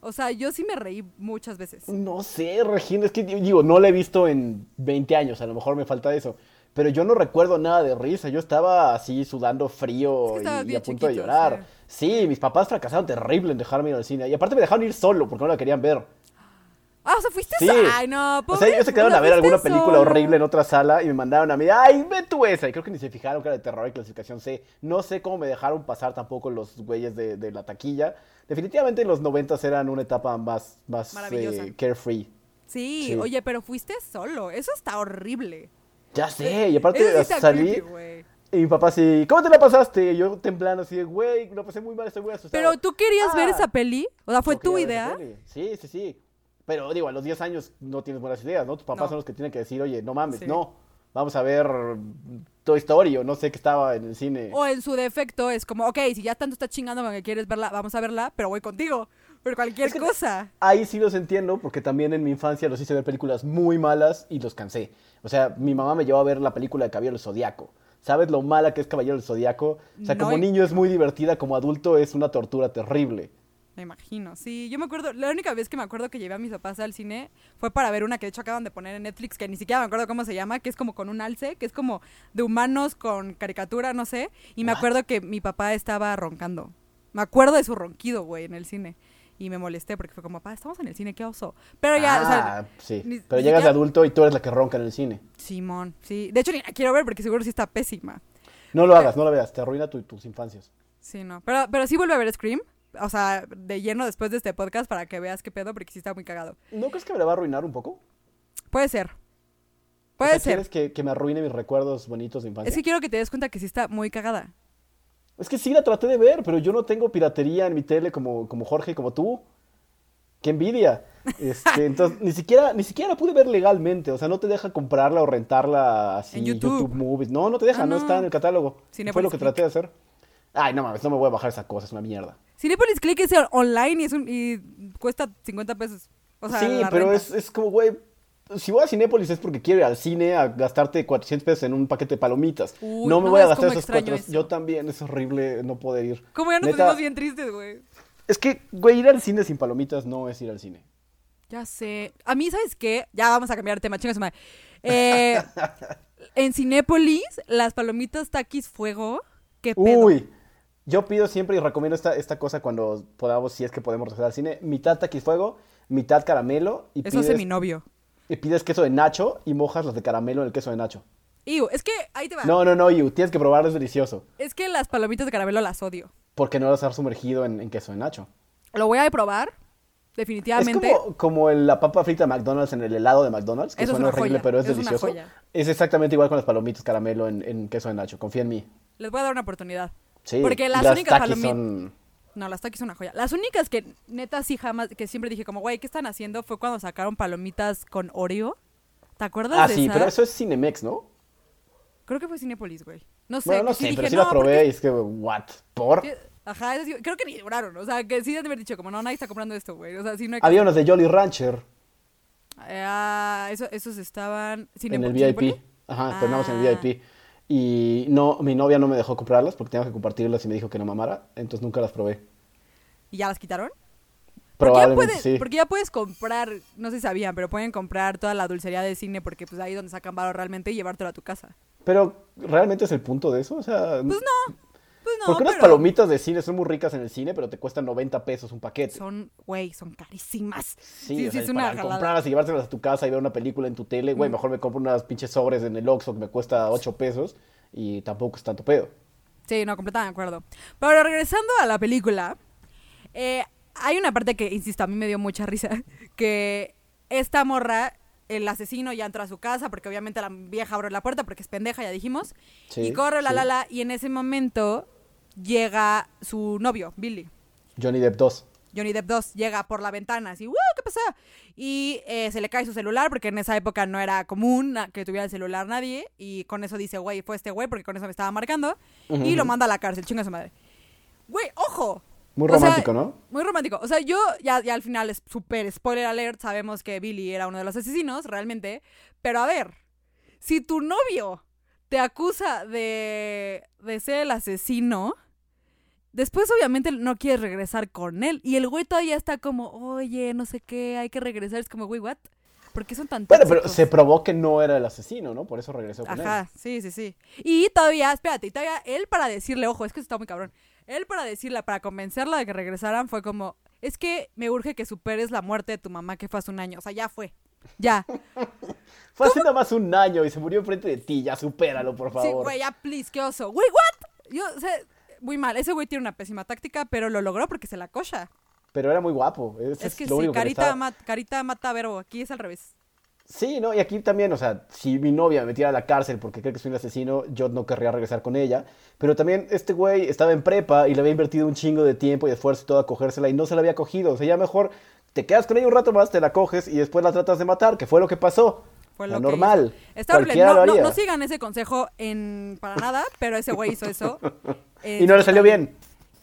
O sea, yo sí me reí muchas veces. No sé, Regina, es que digo, no la he visto en 20 años, a lo mejor me falta eso. Pero yo no recuerdo nada de risa, yo estaba así sudando frío Es que estabas y, a punto de llorar. Sí. mis papás fracasaron terrible en dejarme ir al cine. Y aparte me dejaron ir solo porque no la querían ver. Ah, o sea, fuiste Sí. so- Ay, no, O pobre, sea, ellos se quedaron a ver alguna película solo. horrible en otra sala y me mandaron a mí, ay, ve tú esa. Y creo que ni se fijaron que era de terror y clasificación C. No sé cómo me dejaron pasar tampoco los güeyes de, de la taquilla. Definitivamente los noventas eran una etapa más, más eh, carefree. Sí, Sí. oye, pero fuiste solo. Eso está horrible. Ya sé, y aparte sí salí creepy, y mi papá así, ¿cómo te la pasaste? Y yo temblando así, de, güey, lo pasé muy mal, estoy muy asustado. Pero tú querías ver Ah. esa peli? O sea, ¿fue tu ver idea? Sí, sí, sí. Pero digo, a los 10 años no tienes buenas ideas, ¿no? Tus papás No. son los que tienen que decir, oye, no mames, Sí. no. Vamos a ver Toy Story o no sé qué estaba en el cine. O en su defecto es como, ok, si ya tanto estás chingando con que quieres verla, vamos a verla, pero voy contigo. Por cualquier Es que- cosa. Ahí sí los entiendo, porque también en mi infancia los hice ver películas muy malas y los cansé. O sea, mi mamá me llevó a ver la película de Caballero del Zodíaco. ¿Sabes lo mala que es Caballero del Zodíaco? O sea, No, como niño es muy divertida, como adulto es una tortura terrible. Me imagino. Sí, yo me acuerdo, la única vez que me acuerdo que llevé a mis papás al cine fue para ver una que de hecho acaban de poner en Netflix, que ni siquiera me acuerdo cómo se llama, que es como con un alce, que es como de humanos con caricatura, no sé. Y me acuerdo que mi papá estaba roncando. Me acuerdo de su ronquido, güey, en el cine. Y me molesté porque fue como, papá, estamos en el cine, qué oso. Pero ya, o sea, ah, sí. ni- Pero ni llegas de adulto y tú eres la que ronca en el cine. Simón, sí. De hecho, ni la quiero ver porque seguro sí está pésima. No lo hagas, no lo veas, te arruina tu- tus infancias. Sí, no. Pero, pero sí vuelve a ver Scream. O sea, de lleno después de este podcast para que veas qué pedo, porque sí está muy cagado. ¿No crees que me la va a arruinar un poco? Puede ser. O Puede sea, ser. ¿Quieres que, que me arruine mis recuerdos bonitos de infancia? Es que quiero que te des cuenta que sí está muy cagada. Es que sí la traté de ver, pero yo no tengo piratería en mi tele como, como Jorge y como tú. ¡Qué envidia! Este, entonces, ni siquiera, ni siquiera la pude ver legalmente. O sea, no te deja comprarla o rentarla así En YouTube. Movies. No, no te deja, Ah, no. no. está en el catálogo. Fue lo que traté de hacer. Ay, no mames, no me voy a bajar esa cosa, es una mierda. Cinepolis Click es online y, es un, y cuesta 50 pesos. O sea, sí, pero es, es como, güey, si voy a Cinépolis es porque quiero ir al cine a gastarte 400 pesos en un paquete de palomitas. Uy, no me no voy a gastar esos extraño cuatro. eso. Yo también, es horrible no poder ir. Como ya nos Neta, pusimos bien tristes, güey. Es que, güey, ir al cine sin palomitas no es ir al cine. Ya sé. A mí, ¿sabes qué? Ya vamos a cambiar de tema, chinga su madre. Eh, en Cinépolis, las palomitas taquis fuego. ¿Qué pedo? Uy, yo pido siempre y recomiendo esta, esta cosa cuando podamos, si es que podemos regresar al cine, mitad taquifuego, mitad caramelo y Eso hace pides, mi novio. y pides queso de nacho y mojas las de caramelo en el queso de nacho. Iu, es que, ahí te va. No, no, no, you, tienes que probar, es delicioso. Es que las palomitas de caramelo las odio. Porque no las has sumergido en, en queso de nacho. Lo voy a probar, definitivamente. Es como, como el- la papa frita de McDonald's en el helado de McDonald's, que Eso es suena una horrible, joya, pero es es delicioso. Es exactamente igual con las palomitas caramelo en, en queso de nacho, confía en mí. Les voy a dar una oportunidad. Sí, Porque las, las únicas palomitas... son... No, las taquis son una joya. Las únicas que neta sí jamás, que siempre dije como, güey, ¿qué están haciendo? Fue cuando sacaron palomitas con Oreo. ¿Te acuerdas Ah, de sí, esa? pero eso es Cinemex, ¿no? Creo que fue Cinépolis, güey. No sé. bueno, no que sí sé, dije, pero sí no, las probé porque- y es que, what, ¿por? Ajá, esas sí- creo que ni duraron. O sea, que sí deben haber dicho como, no, nadie está comprando esto, güey. O sea, sí no hay Había unos de Jolly Rancher Ah, eso- esos estaban... en el VIP. Ajá, esperamos en Ah. el VIP. Y no, mi novia no me dejó comprarlas porque tenía que compartirlas y me dijo que no mamara, entonces nunca las probé. ¿Y ya las quitaron? Porque ya, Probablemente puedes, sí. porque ya puedes comprar, no sé si sabían, pero pueden comprar toda la dulcería de cine porque pues ahí es donde sacan varo realmente y llevártelo a tu casa. Pero, ¿realmente es el punto de eso? O sea, Pues no, pues no, porque unas pero palomitas de cine son muy ricas en el cine, pero te cuestan 90 pesos un paquete. son, güey, son carísimas. Sí, Sí, o sí, sea, es para comprarlas y llevárselas a tu casa y ver una película en tu tele, güey, Mm. mejor me compro unas pinches sobres en el Oxxo que me cuesta 8 pesos y tampoco es tanto pedo. Sí, no, completamente de acuerdo. Pero regresando a la película, eh, hay una parte que, insisto, a mí me dio mucha risa, que esta morra, el asesino ya entra a su casa, porque obviamente la vieja abre la puerta porque es pendeja, ya dijimos, Sí, y corre, la, sí. la, la, y en ese momento llega su novio, Billy. Johnny Depp 2. Johnny Depp 2 llega por la ventana, así, ¡wow! ¿Qué pasa? Y eh, se le cae su celular, porque en esa época no era común que tuviera el celular nadie, y con eso dice, güey, fue este güey, porque con eso me estaba marcando, y lo manda a la cárcel, chinga su madre. Güey, ojo. Muy O sea, romántico, ¿no? Muy romántico. O sea, yo ya, ya al final es súper spoiler alert, sabemos que Billy era uno de los asesinos, realmente, pero a ver, si tu novio te acusa de, de ser el asesino, después obviamente no quieres regresar con él. Y el güey todavía está como, oye, no sé qué, hay que regresar. Es como, güey, ¿what? ¿Por qué son tan Bueno, pero se probó que no era el asesino, ¿no? Por eso regresó con él. Ajá, sí, sí, sí. Y todavía, espérate, y todavía él para decirle, ojo, es que eso está muy cabrón. Él para decirle, para convencerla de que regresaran, fue como, es que me urge que superes la muerte de tu mamá que fue hace un año. O sea, ya fue. Ya. Fue hace nada más un año y se murió enfrente de ti, ya supéralo, por Sí, favor. güey, ya, please, qué oso. Güey, what? Yo, o sea, muy mal. Ese güey tiene una pésima táctica, pero lo logró porque se la cocha. Pero era muy guapo. Ese Es que lo sí, único que carita, ma- carita mata verbo. Aquí es al revés. Sí, ¿no? Y aquí también, o sea, si mi novia me metiera a la cárcel porque cree que soy un asesino, yo no querría regresar con ella. Pero también este güey estaba en prepa y le había invertido un chingo de tiempo y esfuerzo y todo a cogérsela y no se la había cogido. O sea, ya mejor te quedas con ella un rato más, te la coges y después la tratas de matar, que fue lo que pasó. Fue lo que normal. Está horrible. No, no, sigan ese consejo en para nada, pero ese güey hizo eso. Y no le salió bien.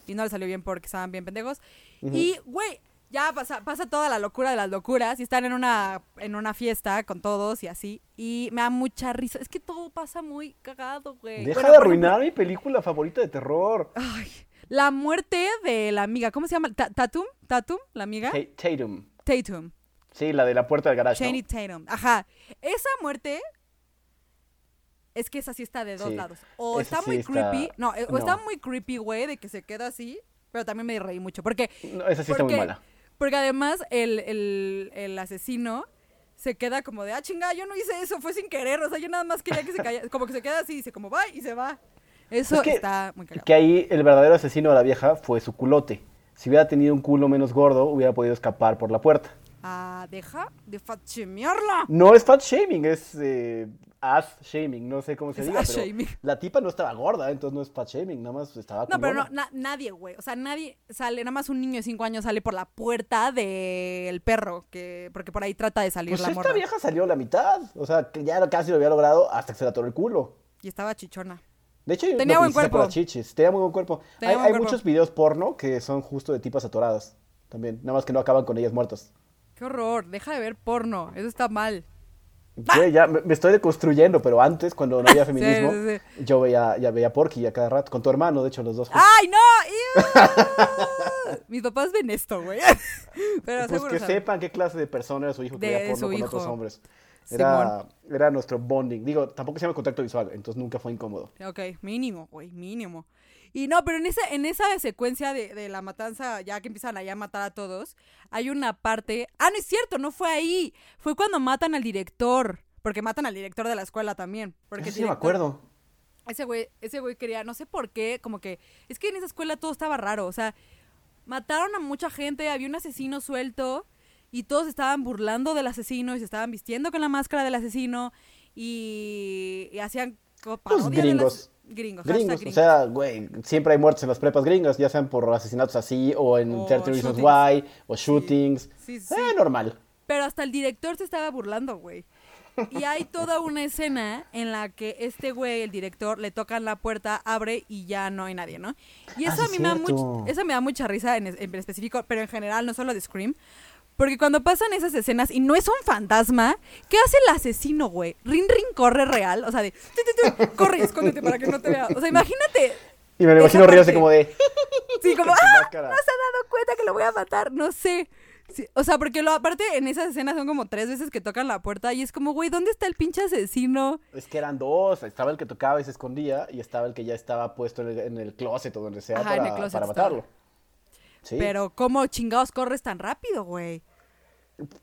Y no le salió bien porque estaban bien pendejos. Y, güey, ya pasa, pasa toda la locura de las locuras y están en una, en una fiesta con todos y así. Y me da mucha risa. Es que todo pasa muy cagado, güey. Deja Bueno, de arruinar mi película favorita de terror. ay, la muerte de la amiga. ¿Cómo se llama? Ta- ¿Tatum? ¿Tatum? ¿La amiga? Ta- Tatum. Tatum. Sí, la de la puerta del. Channing Tatum. Ajá. Esa muerte es que esa sí está de dos Sí, lados. O esa está sí muy está- creepy. No, eh, o no. está muy creepy, güey, de que se queda así. Pero también me reí mucho. Porque. No, esa sí está muy mala. Porque además el, el, el asesino se queda como de, ah, chinga, yo no hice eso, fue sin querer. O sea, yo nada más quería que se calla. Como que se queda así, dice como, bye, y se va. Eso Es que- está muy cagado. Que ahí el verdadero asesino de la vieja fue su culote. Si hubiera tenido un culo menos gordo, hubiera podido escapar por la puerta. Ah, deja de fachemearla. No es fat shaming, es eh, ass shaming, no sé cómo se Es diga. ass pero shaming. La tipa no estaba gorda, entonces no es fat shaming, nada más estaba No, pero no, na- nadie, güey. O sea, nadie sale, nada más un niño de 5 años sale por la puerta del perro, que porque por ahí trata de salir Pues la esta morra. vieja salió la mitad, o sea, que ya casi lo había logrado hasta que se le atoró el culo. Y estaba chichona. De hecho, Tenía no buen cuerpo. las chichis. Tenía muy buen cuerpo. Tenía hay buen hay cuerpo. muchos videos porno que son justo de tipas atoradas. También. Nada más que no acaban con ellas muertas. Qué horror, deja de ver porno, eso está mal. Güey, ya me, estoy deconstruyendo, pero antes, cuando no había feminismo, sí, yo veía, ya veía Porky a cada rato. Con tu hermano, de hecho, los dos. juntos. ¡Ay, no! Mis papás ven esto, güey. Pero pues seguro que saben. sepan qué clase de persona era su hijo que De veía porno su con hijo. otros hombres. Era, era nuestro bonding. Digo, tampoco se llama contacto visual, entonces nunca fue incómodo. Ok, mínimo, güey, mínimo. Y no, pero en esa, en esa secuencia de, de la matanza, ya que empiezan allá a matar a todos, hay una parte. Ah, no es cierto, no fue ahí. Fue cuando matan al director. Porque matan al director de la escuela también. Porque Eso sí me acuerdo. Ese güey, ese güey quería, no sé por qué, como que. Es que en esa escuela todo estaba raro. O sea, mataron a mucha gente, había un asesino suelto. Y todos estaban burlando del asesino y se estaban vistiendo con la máscara del asesino. Y, y hacían co- parodia de las- gringos. Gringos, Gringos, o sea, güey, siempre hay muertes en las prepas gringas, ya sean por asesinatos así, o en O 30 Reasons. Why, o shootings. Sí, sí. Eh, normal. Pero hasta el director se estaba burlando, güey. Y hay toda una escena en la que este güey, el director, le tocan la puerta, abre y ya no hay nadie, ¿no? Y Ah, eso a sí mí me da, much- eso me da mucha risa en específico, pero en general, no solo de Scream. Porque cuando pasan esas escenas y no es un fantasma, ¿qué hace el asesino, güey? Rin Rin corre real, o sea, de... "Tu, tu, tu, corre y escóndete para que no te vea. O sea, imagínate. Y me lo imagino riéndose como de... Sí, como, ¡ah! No se ha dado cuenta que lo voy a matar. No sé. Sí, o sea, porque lo aparte en esa escena son como tres veces que tocan la puerta y es como, güey, ¿dónde está el pinche asesino? Es que eran dos, estaba el que tocaba y se escondía y estaba el que ya estaba puesto en el, en el closet o donde sea Ajá, para, estaba. Sí. Pero ¿cómo chingados corres tan rápido, güey?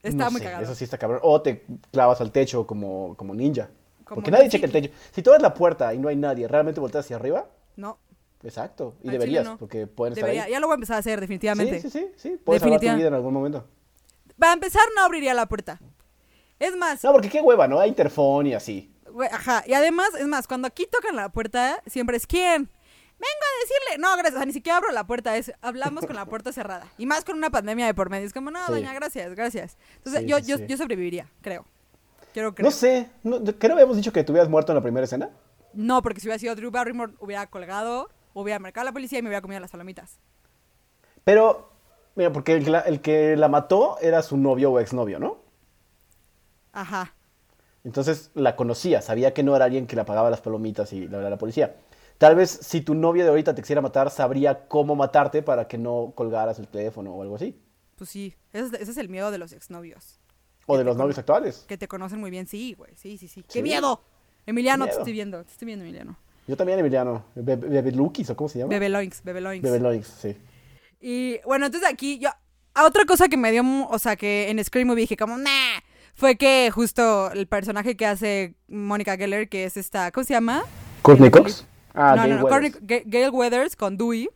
Está No muy sé, cagado. Eso sí está cabrón. O te clavas al techo como, como ninja. Como Porque nadie checa el techo. Si tú ves la puerta y no hay nadie, ¿realmente volteas hacia arriba? No, Exacto. Y Al deberías, no. porque pueden estar debería. ahí. Ya lo voy a empezar a hacer, definitivamente. Sí, sí, sí, sí. Puedes salvar tu vida en algún momento. Para empezar, no abriría la puerta. Es más, No, porque qué hueva, ¿no? Hay interfón y así. ajá. Y además, es más, cuando aquí tocan la puerta, siempre es ¿quién? Vengo a decirle. No, gracias. O sea, ni siquiera abro la puerta. Es, hablamos con la puerta cerrada. Y más con una pandemia de por medio. Es como, no, Sí. doña, gracias, gracias. Entonces, Sí, yo, sí, yo, yo sobreviviría, creo. Quiero creer. No sé. No, ¿Qué no habíamos dicho que te hubieras muerto en la primera escena? No, porque si hubiera sido Drew Barrymore, hubiera colgado, hubiera marcado a la policía y me hubiera comido las palomitas. Pero, mira, porque el que la, el que la mató era su novio o exnovio, ¿no? Ajá. Entonces la conocía, sabía que no era alguien que le pagaba las palomitas y la, la policía. Tal vez si tu novio de ahorita te quisiera matar, sabría cómo matarte para que no colgaras el teléfono o algo así. Pues sí, ese es, ese es el miedo de los exnovios. O de los novios actuales. Que te conocen muy bien, sí, güey. Sí, sí, sí. ¡Qué Sí. miedo! Emiliano, te estoy viendo, te estoy viendo, Emiliano. Yo también, Emiliano. Be- ¿o cómo se llama? Bebe Loinks, Bebe Loinks. Bebe Loinks, sí. Y bueno, entonces aquí yo. A otra cosa que me dio, o sea, que en Scream Movie dije como, nah, fue que justo el personaje que hace Mónica Geller, que es esta, ¿cómo se llama? ¿Courtney Cox? Ah, no, Gail no, no, Weathers. Weathers con Dewey.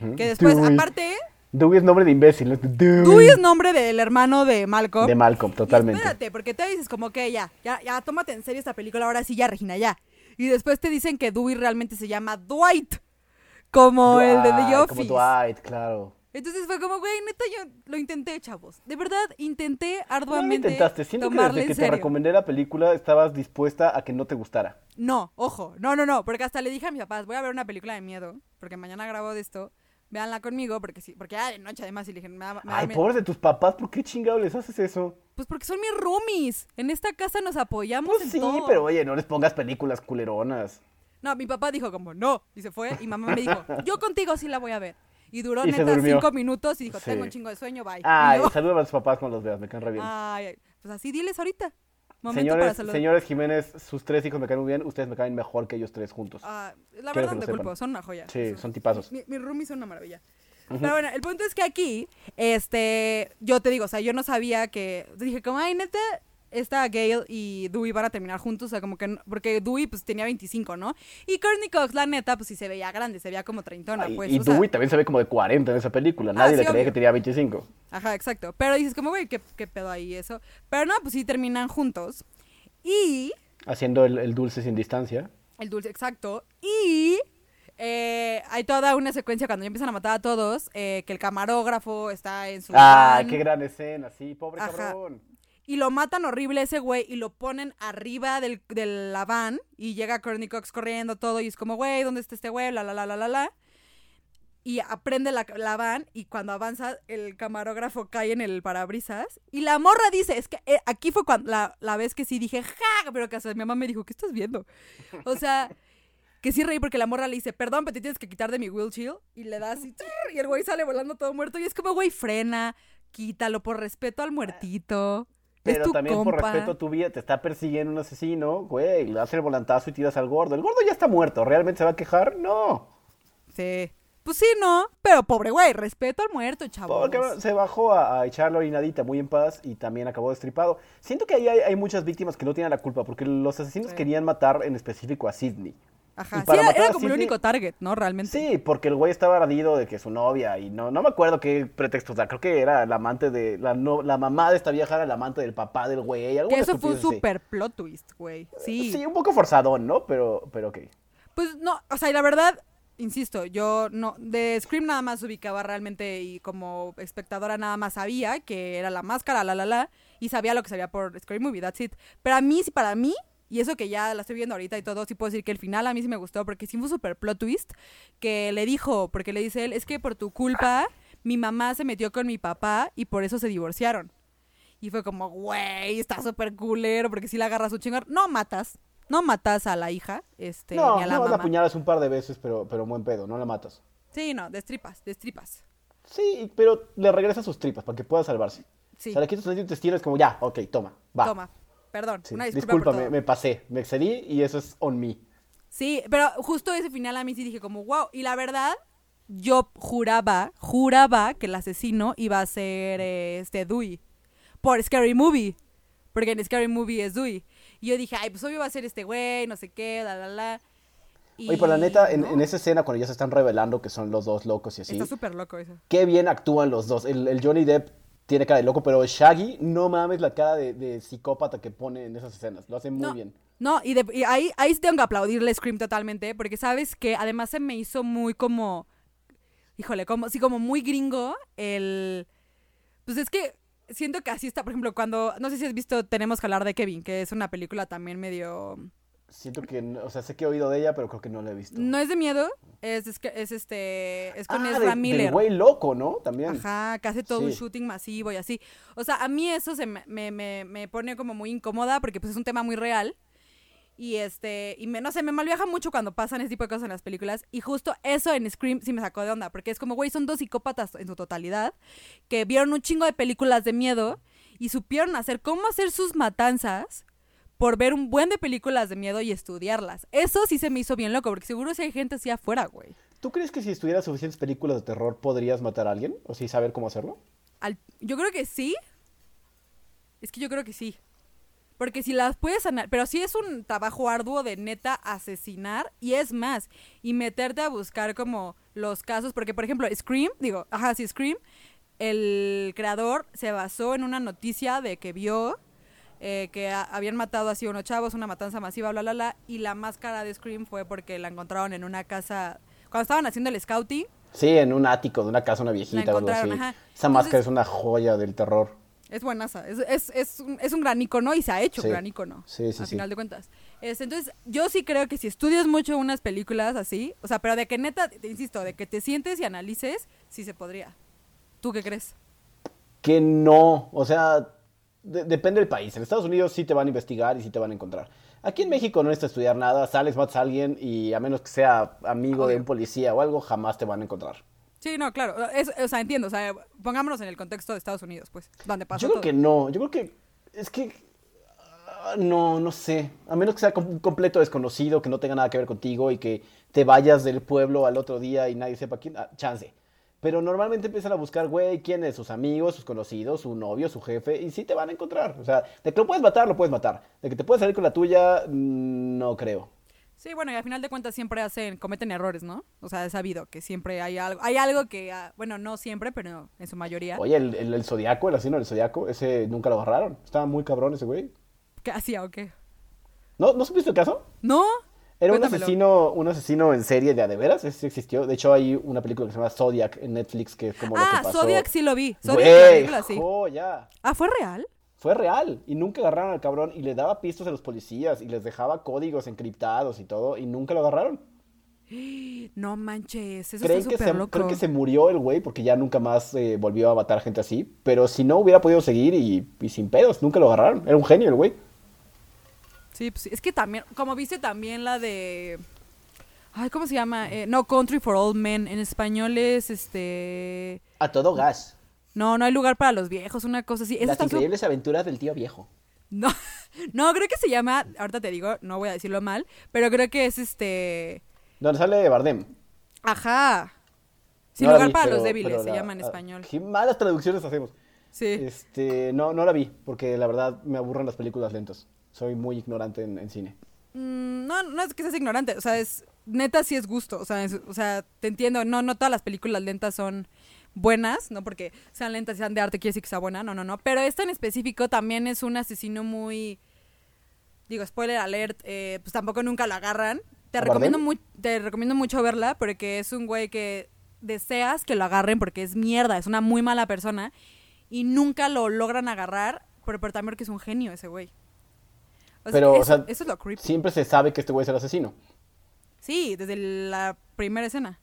Ujú. Que después, Dewey. aparte, Dewey es nombre de imbécil. ¿no? Dewey. Dewey es nombre del hermano de Malcolm. De Malcolm, Y totalmente. espérate, porque te dices como que ya, ya, ya, tómate en serio esta película, ahora sí ya, Regina, ya. Y después te dicen que Dewey realmente se llama Dwight, como el de The Dwight, Office. Como Dwight, claro. Entonces fue como, güey, neta, yo lo intenté, chavos. De verdad, intenté No lo arduamente intentaste. Siento que desde que te recomendé la película estabas dispuesta a que no te gustara. No, ojo, no, no, no, porque hasta le dije a mis papás, voy a ver una película de miedo, porque mañana grabo de esto, véanla conmigo, porque sí, porque ya de noche además, y le dije, me me Ay, pobres de tus papás, ¿por qué chingado les haces eso? Pues porque son mis roomies. En esta casa nos apoyamos Pues en sí, todo. pero oye, no les pongas películas culeronas. No, mi papá dijo como, no, y se fue, y mamá me dijo, yo contigo sí la voy a ver. Y duró Y neta cinco minutos y dijo, Sí. tengo un chingo de sueño, bye. Ay, yo, saludos a tus papás cuando los veas, me caen re bien. ay, pues así diles ahorita. Momento para señores, saludar. señores Jiménez, sus tres hijos me caen muy bien, ustedes me caen mejor que ellos tres juntos. Ah, la Quiero verdad no te culpo, sepan. son una joya. Sí, son tipazos. Mi- Mis roomies son una maravilla. Pero bueno, el punto es que aquí, este, yo te digo, o sea, yo no sabía que, dije como, ay, neta, esta Gail y Dewey van a terminar juntos, o sea, como que, no- porque Dewey pues tenía 25, ¿no? Y Courtney Cox, la neta, pues sí se veía grande, se veía como treintona, pues. y o sea, Dewey también se ve como de 40 en esa película, nadie sí, le creía obvio. que tenía 25. Ajá, exacto. Pero dices como, güey, ¿qué, qué pedo ahí eso? Pero no, pues sí terminan juntos. Y Haciendo el, el dulce sin distancia. El dulce, exacto. Y eh, hay toda una secuencia cuando ya empiezan a matar a todos, eh, que el camarógrafo está en su... Ah, van, qué gran escena, sí, pobre Ajá. cabrón. Y lo matan horrible ese güey y lo ponen arriba del, de la van y llega Courtney Cox corriendo todo y es como, güey, ¿dónde está este güey? La, la, la, la, la. Y aprende la, la van y cuando avanza el camarógrafo cae en el parabrisas y la morra dice, es que eh, aquí fue cuando la, la vez que sí dije, ja, pero que hasta mi mamá me dijo, ¿qué estás viendo? O sea, que sí reí porque la morra le dice, perdón, pero te tienes que quitar de mi wheel chill y le da así, y el güey sale volando todo muerto y es como, güey, frena, quítalo por respeto al muertito. Es Pero tu también por respeto a tu vida, te está persiguiendo un asesino, güey, le das el volantazo y tiras al gordo. El gordo ya está muerto, ¿realmente se va a quejar? No. Sí. Pues sí, no, pero pobre güey, respeto al muerto, cabrón, se bajó a, a echar la orinadita muy en paz y también acabó destripado. Siento que ahí hay, hay muchas víctimas que no tienen la culpa, porque los asesinos Sí. querían matar en específico a Sidney. Ajá, y sí, era, como el único target, ¿no? Realmente. Sí, porque el güey estaba ardido de que su novia y no, no me acuerdo qué pretexto, o sea, creo que era la amante de, la, no, la mamá de esta vieja era la amante del papá del güey. Que alguna eso fue un así. super plot twist, güey. Sí. Sí, un poco forzadón, ¿no? Pero, pero ok. Pues no, o sea, y la verdad, insisto, yo no, de Scream nada más ubicaba realmente y como espectadora nada más sabía que era la máscara, la la la, y sabía lo que sabía por Scream Movie, that's it. Pero a mí, sí, para mí, y eso que ya la estoy viendo ahorita y todo, sí puedo decir que el final a mí sí me gustó porque sí fue un super plot twist que le dijo, porque le dice él, es que por tu culpa mi mamá se metió con mi papá y por eso se divorciaron. Y fue como, güey, está súper culero porque si la agarras un chingón. No matas, no matas a la hija, este, no, ni a la no, la mamá. apuñalas un par de veces, pero, pero buen pedo, no la matas. Sí, no, destripas, destripas. Sí, pero le regresa sus tripas para que pueda salvarse. Sí. O sea, le quitas sus intestinos, es como ya, ok, toma, va. Toma. Perdón. Sí, Una disculpa, Disculpa, por me, todo. me pasé, me excedí y eso es on me. Sí, pero justo ese final a mí sí dije como, wow. Y la verdad, yo juraba, juraba que el asesino iba a ser eh, este Dewey. Por Scary Movie. Porque en Scary Movie es Dewey. Y yo dije, ay, pues obvio va a ser este güey, no sé qué, la, la, la. Y, Oye, pero la neta, en, en esa escena cuando ya se están revelando que son los dos locos y así, Está súper loco eso. qué bien actúan los dos. El, el Johnny Depp tiene cara de loco, pero Shaggy, no mames la cara de, de psicópata que pone en esas escenas. Lo hace muy no, bien. No, y, de- y ahí, ahí tengo que aplaudirle Scream totalmente, porque sabes que además se me hizo muy como, híjole, como, sí, como muy gringo el, pues es que siento que así está, por ejemplo, cuando, no sé si has visto Tenemos que hablar de Kevin, que es una película también medio, Siento que, o sea, sé que he oído de ella, pero creo que no la he visto. no es de miedo, es, es, este, es con ah, Ezra de- Miller. del güey loco, ¿no? También. Ajá, que hace todo un shooting masivo y así. O sea, a mí eso se me, me, me, me pone como muy incómoda porque pues es un tema muy real. Y este, y me, no sé, me malviaja mucho cuando pasan ese tipo de cosas en las películas. Y justo eso en Scream sí me sacó de onda. Porque es como, güey, son dos psicópatas en su totalidad que vieron un chingo de películas de miedo y supieron hacer cómo hacer sus matanzas por ver un buen de películas de miedo y estudiarlas. Eso sí se me hizo bien loco, porque seguro si hay gente así afuera, güey. ¿Tú crees que si estuvieras suficientes películas de terror podrías matar a alguien? ¿O si saber cómo hacerlo? Al- yo creo que sí. Es que yo creo que sí. Porque si las puedes analizar, pero sí es un trabajo arduo de neta asesinar y es más, y meterte a buscar como los casos, porque por ejemplo, Scream, digo, ajá, sí, Scream, el creador se basó en una noticia de que vio eh, que a- habían matado así unos chavos, una matanza masiva, bla, bla, bla, y la máscara de Scream fue porque la encontraron en una casa, cuando estaban haciendo el scouting, Sí, en un ático de una casa, una viejita o algo así. ajá. Esa máscara es una joya del terror. Es buenaza, es, es, es, un, es un gran icono y se ha hecho Sí. un gran icono. Sí, sí, a final de cuentas. Este, entonces, yo sí creo que si estudias mucho unas películas así, o sea, pero de que neta, te insisto, de que te sientes y analices, sí se podría. ¿Tú qué crees? Que no, o sea, de- depende del país. En Estados Unidos sí te van a investigar y sí te van a encontrar. Aquí en México no necesitas estudiar nada, sales, matas a alguien y a menos que sea amigo de un policía o algo, jamás te van a encontrar. Sí, no, claro. Es, o sea, entiendo. O sea, pongámonos en el contexto de Estados Unidos, pues, donde pasa Yo creo todo. que no, yo creo que es que ah, no, no sé. A menos que sea un completo desconocido, que no tenga nada que ver contigo y que te vayas del pueblo al otro día y nadie sepa quién, ah, chance. Pero normalmente empiezan a buscar, güey, quién es, sus amigos, sus conocidos, su novio, su jefe, y sí te van a encontrar. O sea, de que lo puedes matar, lo puedes matar. De que te puedes salir con la tuya, mm, no creo. Sí, bueno, y al final de cuentas siempre hacen, cometen errores, ¿no? O sea, es sabido que siempre hay algo, hay algo que, ah, bueno, no siempre, pero en su mayoría, Oye, el, el, el Zodiaco, el asesino del Zodiaco, ese nunca lo agarraron. Estaba muy cabrón ese güey. ¿qué hacía o qué? ¿No, ¿no supiste el caso? ¿No? Era un Cuéntamelo. asesino, un asesino en serie de a de veras, ese sí existió. De hecho, hay una película que se llama Zodiac en Netflix, que es como lo Ah, que pasó. Zodiac sí lo vi. Zodiac Güey, la película, sí. joya. Ah, ¿fue real? Fue real. Y nunca agarraron al cabrón. Y le daba pistas a los policías. Y les dejaba códigos encriptados y todo. Y nunca lo agarraron. No manches, eso Creen está que, se, loco. creen que se murió el güey porque ya nunca más eh, volvió a matar gente así. Pero si no, hubiera podido seguir y, y sin pedos. Nunca lo agarraron. Era un genio el güey. Sí, pues sí. Es que también, como viste también la de... Ay, ¿cómo se llama? Eh, no Country for Old Men. En español es este... A todo gas. No, no hay lugar para los viejos, una cosa así. Las su- increíbles aventuras del tío viejo. No, no, creo que se llama, ahorita te digo, no voy a decirlo mal, pero creo que es este... Donde sale Bardem. Ajá. Sin No lugar vi, para pero- los débiles, se la- llama en ah, español. Qué malas traducciones hacemos. Sí. Este, no, no la vi, porque la verdad me aburren las películas lentas. Soy muy ignorante en, en cine. Mm, no, no es que seas ignorante, o sea, es neta sí es gusto, o sea, es- o sea, te entiendo, no, no todas las películas lentas son buenas, no porque sean lentas y sean de arte quiere decir que sea buena, no, no, no, pero esta en específico también es un asesino muy, digo, spoiler alert, eh, pues tampoco nunca lo agarran. Te ¿A recomiendo, te recomiendo mucho verla porque es un güey que deseas que lo agarren porque es mierda, es una muy mala persona y nunca lo logran agarrar, pero, pero también porque es un genio ese güey. O sea, Pero, o sea, eso es lo creepy. Siempre se sabe que este güey es el asesino. Sí, desde la primera escena.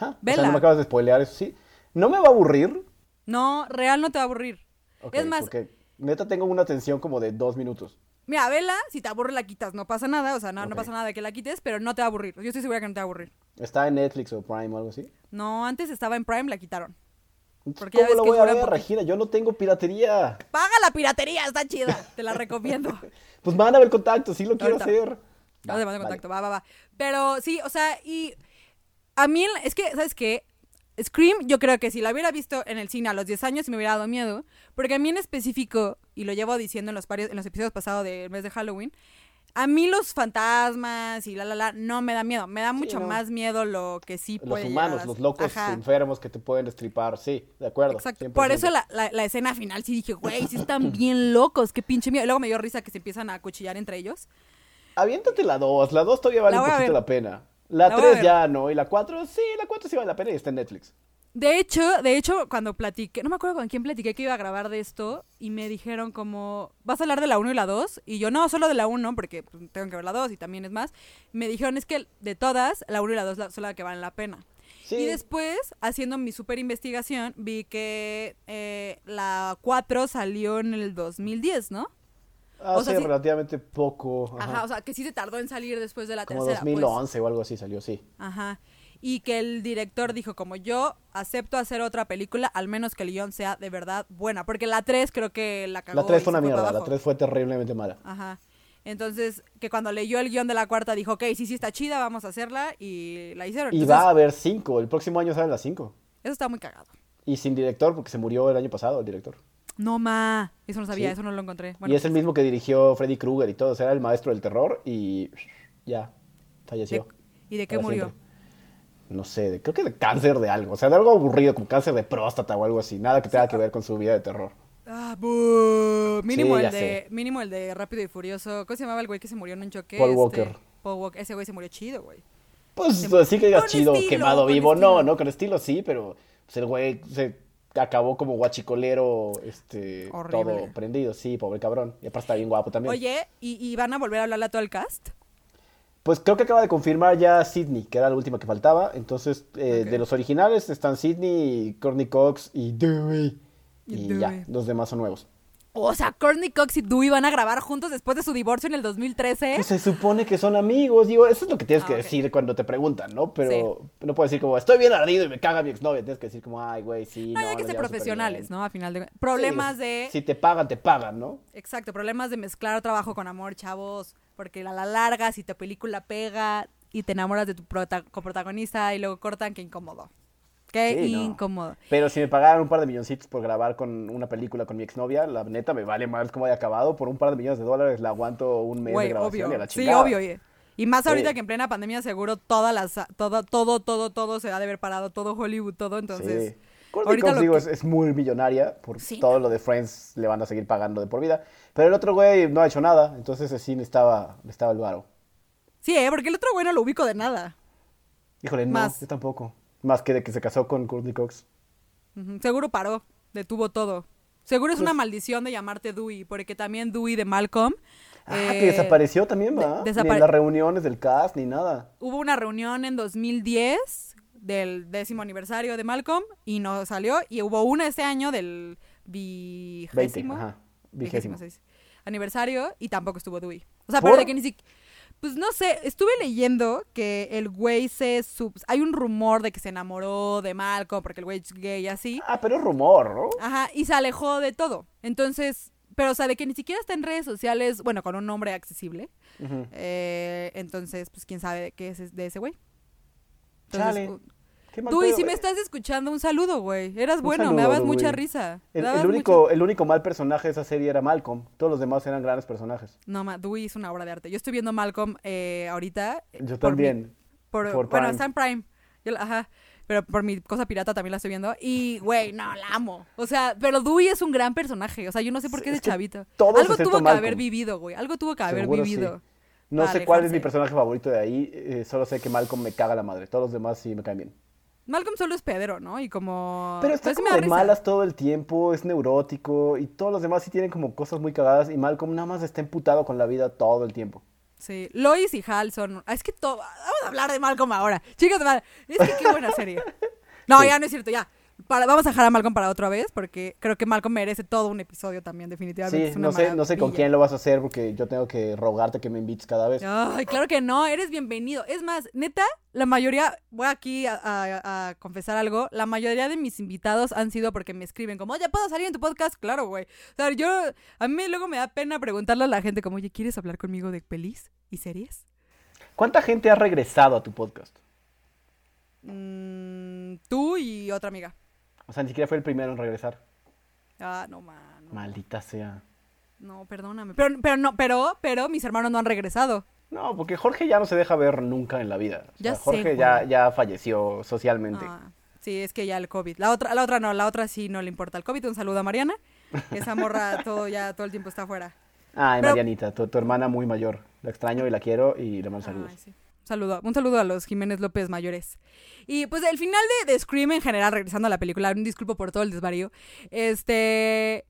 O Vela. sea, no me acabas de spoilear eso, sí. No me va a aburrir. No, real no te va a aburrir. Es más, Porque neta tengo una tensión como de dos minutos. mira, vela, si te aburre la quitas, no pasa nada, o sea, no, no pasa nada de que la quites, pero no te va a aburrir. Yo estoy segura que no te va a aburrir. ¿Está en Netflix o Prime o algo así? No, antes estaba en Prime, la quitaron. Porque ¿Cómo que voy a ver. Regina? Yo no tengo piratería. Paga la piratería, está chida. Te la recomiendo. Pues mándame el contacto, sí lo quiero Ahorita. hacer. No Va, te mando vale. contacto, va, va, va. Pero sí, o sea, y a mí, es que, ¿sabes qué? Scream, yo creo que si la hubiera visto en el cine a los 10 años, me hubiera dado miedo. Porque a mí en específico, y lo llevo diciendo en los, varios, en los episodios pasados del mes de Halloween, a mí los fantasmas y la, la, la, no me da miedo. Me da mucho no. más miedo lo que sí Los puede llegar humanos, a- los locos Ajá. enfermos que te pueden destripar, sí, de acuerdo. Exacto. 100%. Por eso la, la- la escena final sí dije, güey, sí están bien locos, qué pinche miedo. Y luego me dio risa que se empiezan a acuchillar entre ellos. Aviéntate la 2, la 2 todavía vale un poquito la pena. La La voy a 3 ver. ya no, y la 4 sí, la 4 sí vale la pena y está en Netflix. De hecho, de hecho, cuando platiqué, no me acuerdo con quién platiqué que iba a grabar de esto y me dijeron como, ¿vas a hablar de la 1 y la 2? Y yo, no, solo de la 1 porque pues, tengo que ver la 2 y también es más. Me dijeron, es que de todas, la 1 y la 2 la- son las que valen la pena. Sí. Y después, haciendo mi super investigación, vi que eh, la 4 salió en el 2010, ¿no? Hace o sea, sí- relativamente poco. Ajá. Ajá, o sea, que sí se tardó en salir después de la como tercera. pues. 2011 o algo así salió, sí. Ajá. Y que el director dijo, como yo acepto hacer otra película, al menos que el guion sea de verdad buena. Porque la 3 creo que la cagó. La 3 y fue una mierda, la abajo. 3 fue terriblemente mala. Ajá. Entonces, que cuando leyó el guion de la cuarta dijo, ok, sí, sí está chida, vamos a hacerla. Y la hicieron. Y va a haber 5, el próximo año salen las 5. Eso está muy cagado. Y sin director, porque se murió el año pasado el director. No, ma. Eso no sabía, Sí. eso no lo encontré. y Bueno, es el mismo que dirigió Freddy Krueger y todo, o sea, era el maestro del terror y ya, falleció. ¿Y de qué murió? siempre. No sé, de- creo que de cáncer de algo, o sea, de algo aburrido, como cáncer de próstata o algo así, nada que tenga que ver con su vida de terror. Ah, bu- Mínimo Sí, el de sé. mínimo el de Rápido y Furioso. ¿Cómo se llamaba el güey que se murió en un choque? Paul Este, Walker. Paul Walker. Ese güey se murió chido, güey. Pues así que digas chido, estilo, quemado vivo, estilo. no, no, con estilo sí, pero pues, el güey se acabó como guachicolero, este, Horrible. todo prendido, sí, pobre cabrón. Y aparte está bien guapo también. Oye, ¿y, y van a volver a hablarle a todo el cast? Pues creo que acaba de confirmar ya Sidney, que era la última que faltaba. Entonces, eh, de los originales están Sidney, Courtney Cox y Dewey. Y Y Dewey. ya, los demás son nuevos. O sea, Courtney Cox y Dewey van a grabar juntos después de su divorcio en el 2013. Pues se supone que son amigos, digo, eso es lo que tienes Ah, que decir cuando te preguntan, ¿no? Pero no puedes decir como, estoy bien ardido y me caga mi exnovia. Tienes que decir como, ay, güey, sí, no, no, hay que ser profesionales, superbién". ¿no? A final de problemas Sí, de Si te pagan, te pagan, ¿no? exacto, problemas de mezclar trabajo con amor, chavos, porque a la larga si tu película pega y te enamoras de tu prota- coprotagonista y luego cortan, qué incómodo. Qué Sí, no. incómodo. Pero si me pagaran un par de milloncitos por grabar con una película con mi exnovia, la neta me vale más cómo haya acabado. Por un par de millones de dólares la aguanto un mes de grabación obvio. y a la Sí, chingada. obvio. oye. Y más ahorita Sí. que en plena pandemia seguro todas las todo todo todo todo se ha de haber parado, todo Hollywood, todo, entonces sí. Courtney ahorita digo, que- es, es muy millonaria, por Sí, todo lo de Friends le van a seguir pagando de por vida. Pero el otro güey no ha hecho nada, entonces ese sí necesitaba, necesitaba el varo. Sí, ¿eh? porque el otro güey no lo ubico de nada. Híjole, no, Más. yo tampoco. Más que de que se casó con Courtney Cox. Seguro paró, detuvo todo. Seguro es Pues una maldición de llamarte Dewey, porque también Dewey de Malcolm. Ah, eh, que desapareció también, de- ¿va? Ni desapare- en las reuniones del cast, ni nada. Hubo una reunión en 2010 del décimo aniversario de Malcolm y no salió. Y hubo una este año del 20, vigésimo. ajá. vigésimo aniversario y tampoco estuvo Dewey. O sea, ¿Por? pero de que ni siquiera... Pues no sé, estuve leyendo que el güey se... sub- Hay un rumor de que se enamoró de Malcolm porque el güey es gay y así. Ah, pero es rumor, ¿no? Ajá, y se alejó de todo. Entonces, pero o sea, de que ni siquiera está en redes sociales, bueno, con un nombre accesible. Eh, entonces, pues quién sabe de qué es de ese güey. Chale. Qué mal Dewey, pedo, si me estás escuchando, un saludo, güey. Eras Un bueno, me saludo, dabas mucha risa. El, dabas el único, mucha- el único mal personaje de esa serie era Malcolm. Todos los demás eran grandes personajes. No, ma, Dewey es una obra de arte. Yo estoy viendo Malcolm eh, ahorita. eh, Yo por mi- también. por- por bueno, Prime. está en Prime. Yo la- ajá. Pero por mi cosa pirata también la estoy viendo. Y, güey, no, la amo. O sea, pero Dewey es un gran personaje. O sea, yo no sé por qué Es ese que chavito. todos Algo excepto tuvo que Malcolm. haber vivido, güey. Algo tuvo que haber Seguro sí. vivido. No sé cuál es mi personaje favorito de ahí. eh, solo sé que Malcolm me caga la madre. Todos los demás sí me caen bien. Malcolm solo es pedero, ¿no? Y como... Pero está pues como de risa. malas todo el tiempo, es neurótico y todos los demás sí tienen como cosas muy cagadas y Malcolm nada más está emputado con la vida todo el tiempo. Sí, Lois y Hal son... ah, Es que todo... Vamos a hablar de Malcolm ahora. Chicos. Es que qué buena serie. No, Sí. ya no es cierto, ya. Para, vamos a dejar a Malcolm para otra vez, porque creo que Malcolm merece todo un episodio también, definitivamente. Sí, Es una no sé, no sé con quién lo vas a hacer porque yo tengo que rogarte que me invites cada vez. Ay, claro que no, eres bienvenido. Es más, neta, la mayoría, voy aquí a, a- a confesar algo, la mayoría de mis invitados han sido porque me escriben como, oye, ¿puedo salir en tu podcast? Claro, güey. O sea, yo, a mí luego me da pena preguntarle a la gente como, oye, ¿quieres hablar conmigo de pelis y series? ¿Cuánta gente ha regresado a tu podcast? Mm, tú y otra amiga. O sea, ni siquiera fue el primero en regresar. Ah, no, man. no. Maldita sea. No, perdóname. Pero, pero no, pero, pero mis hermanos no han regresado. No, porque Jorge ya no se deja ver nunca en la vida. O Ya sé, Jorge ya, ya falleció socialmente. Ah, sí, es que ya el COVID. La otra, la otra no, la otra sí no le importa el COVID. Un saludo a Mariana. Esa morra todo ya todo el tiempo está afuera. Ay, Pero- Marianita, tu, tu hermana muy mayor. La extraño y la quiero y le mando saludos. Ay, sí. Un saludo, un saludo a los Jiménez López mayores. Y pues el final de, de Scream en general, regresando a la película, un disculpo por todo el desvarío. Este.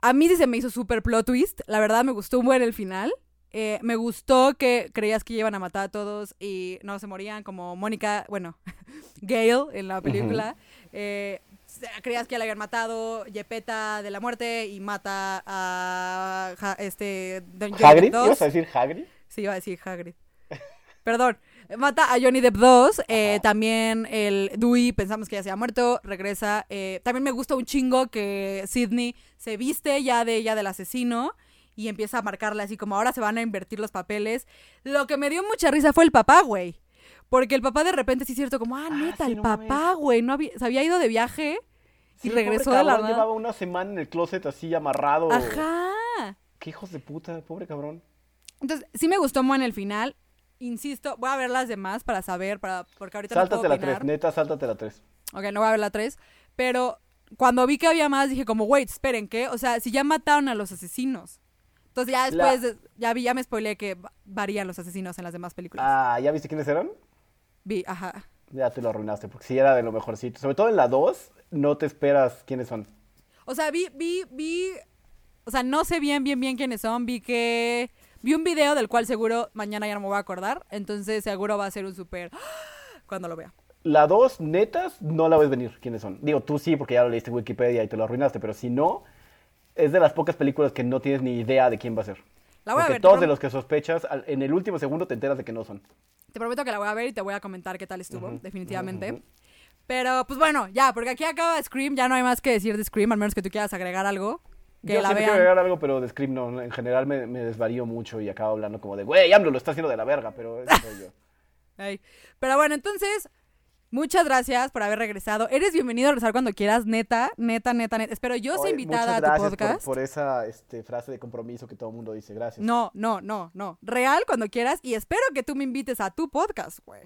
A mí sí se me hizo súper plot twist. La verdad me gustó un buen el final. Eh, me gustó que creías que iban a matar a todos y no se morían, como Mónica, bueno, Gail en la película. Eh, creías que ya la habían matado, Yepeta de la muerte y mata a Ja- este Don ¿Hagrid? Depp 2. ¿Ibas a decir Hagrid? Sí, iba a decir Hagrid. Perdón. Mata a Johnny Depp 2. eh, también el Dewey, pensamos que ya se ha muerto. Regresa. eh, también me gusta un chingo que Sidney se viste ya de ella del asesino. Y empieza a marcarle así como ahora se van a invertir los papeles. Lo que me dio mucha risa fue el papá, güey. Porque el papá de repente sí es cierto, como, ah, neta, sí, el no papá, güey, no había, se había ido de viaje y regresó pobre de la nada. Llevaba una semana en el closet así amarrado. Ajá. Qué hijos de puta, pobre cabrón. Entonces, sí me gustó Mo en el final. Insisto, voy a ver las demás para saber, para, porque ahorita no Sáltate puedo la opinar. 3, neta, sáltate la 3. Ok, no voy a ver la 3. Pero cuando vi que había más, dije como, wait, esperen, ¿qué? O sea, si ya mataron a los asesinos. Entonces ya La- después, de- ya vi, ya me spoileé que va- varían los asesinos en las demás películas. Ah, ¿ya viste quiénes eran? Vi, ajá. Ya te lo arruinaste, porque sí era de lo mejorcito. Sobre todo en la 2, no te esperas quiénes son. O sea, vi, vi, vi, o sea, no sé bien, bien, bien quiénes son. Vi que, vi un video del cual seguro mañana ya no me voy a acordar. Entonces seguro va a ser un súper, cuando lo vea. La 2, netas, no la ves venir quiénes son. Digo, tú sí, porque ya lo leíste en Wikipedia y te lo arruinaste, pero si no, es de las pocas películas que no tienes ni idea de quién va a ser. La voy a porque ver, te todos de los que sospechas, al- en el último segundo te enteras de que no son. Te prometo que la voy a ver y te voy a comentar qué tal estuvo, definitivamente. Pero, pues bueno, ya, porque aquí acaba Scream, ya no hay más que decir de Scream, al menos que tú quieras agregar algo. Que Yo la vean. quiero agregar algo, pero de Scream no. En general me, me desvarío mucho y acabo hablando como de, güey, AMLO lo está haciendo de la verga, pero eso soy yo. Ay. Pero bueno, entonces, muchas gracias por haber regresado. Eres bienvenido a regresar cuando quieras, neta, neta, neta, neta. Espero yo sea invitada muchas a tu gracias por- podcast. Por, esa este, frase de compromiso que todo el mundo dice. Gracias. No, no, no, no. Real cuando quieras y espero que tú me invites a tu podcast, güey.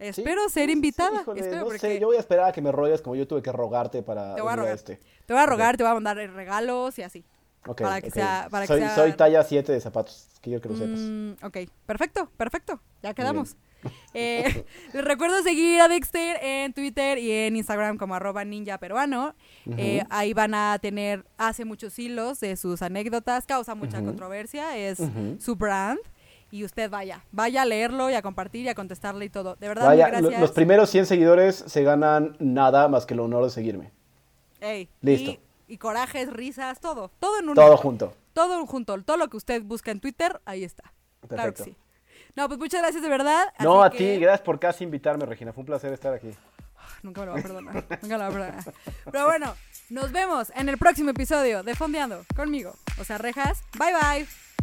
Sí, Espero ser sí, invitada. híjole, espero no porque sé, yo voy a esperar a que me rogues como yo tuve que rogarte para Te voy a rogar. este. Te voy a rogar, te voy a mandar regalos y así. Ok, Para que ok. sea- para que soy, sea- soy talla 7 de zapatos, que yo que lo sepas. Mm, ok, perfecto, perfecto. Ya quedamos. Eh, les recuerdo seguir a Dexter en Twitter y en Instagram como arroba ninja peruano. Eh, ahí van a tener, hace muchos hilos de sus anécdotas, causa mucha controversia, es su brand. Y usted vaya, vaya a leerlo y a compartir y a contestarle y todo. De verdad, Vaya, gracias. los primeros 100 seguidores se ganan nada más que el honor de seguirme. Ey, Listo. Y, y corajes, risas, todo. Todo en uno. Todo junto. Todo junto. Todo lo que usted busca en Twitter, ahí está. Claro que Perfecto. sí. No, pues muchas gracias de verdad. No, a que- ti, gracias por casi invitarme, Regina. Fue un placer estar aquí. Nunca me lo va a perdonar. Nunca me lo va a perdonar. Pero bueno, nos vemos en el próximo episodio de Fondeando conmigo. O sea, rejas. Bye bye.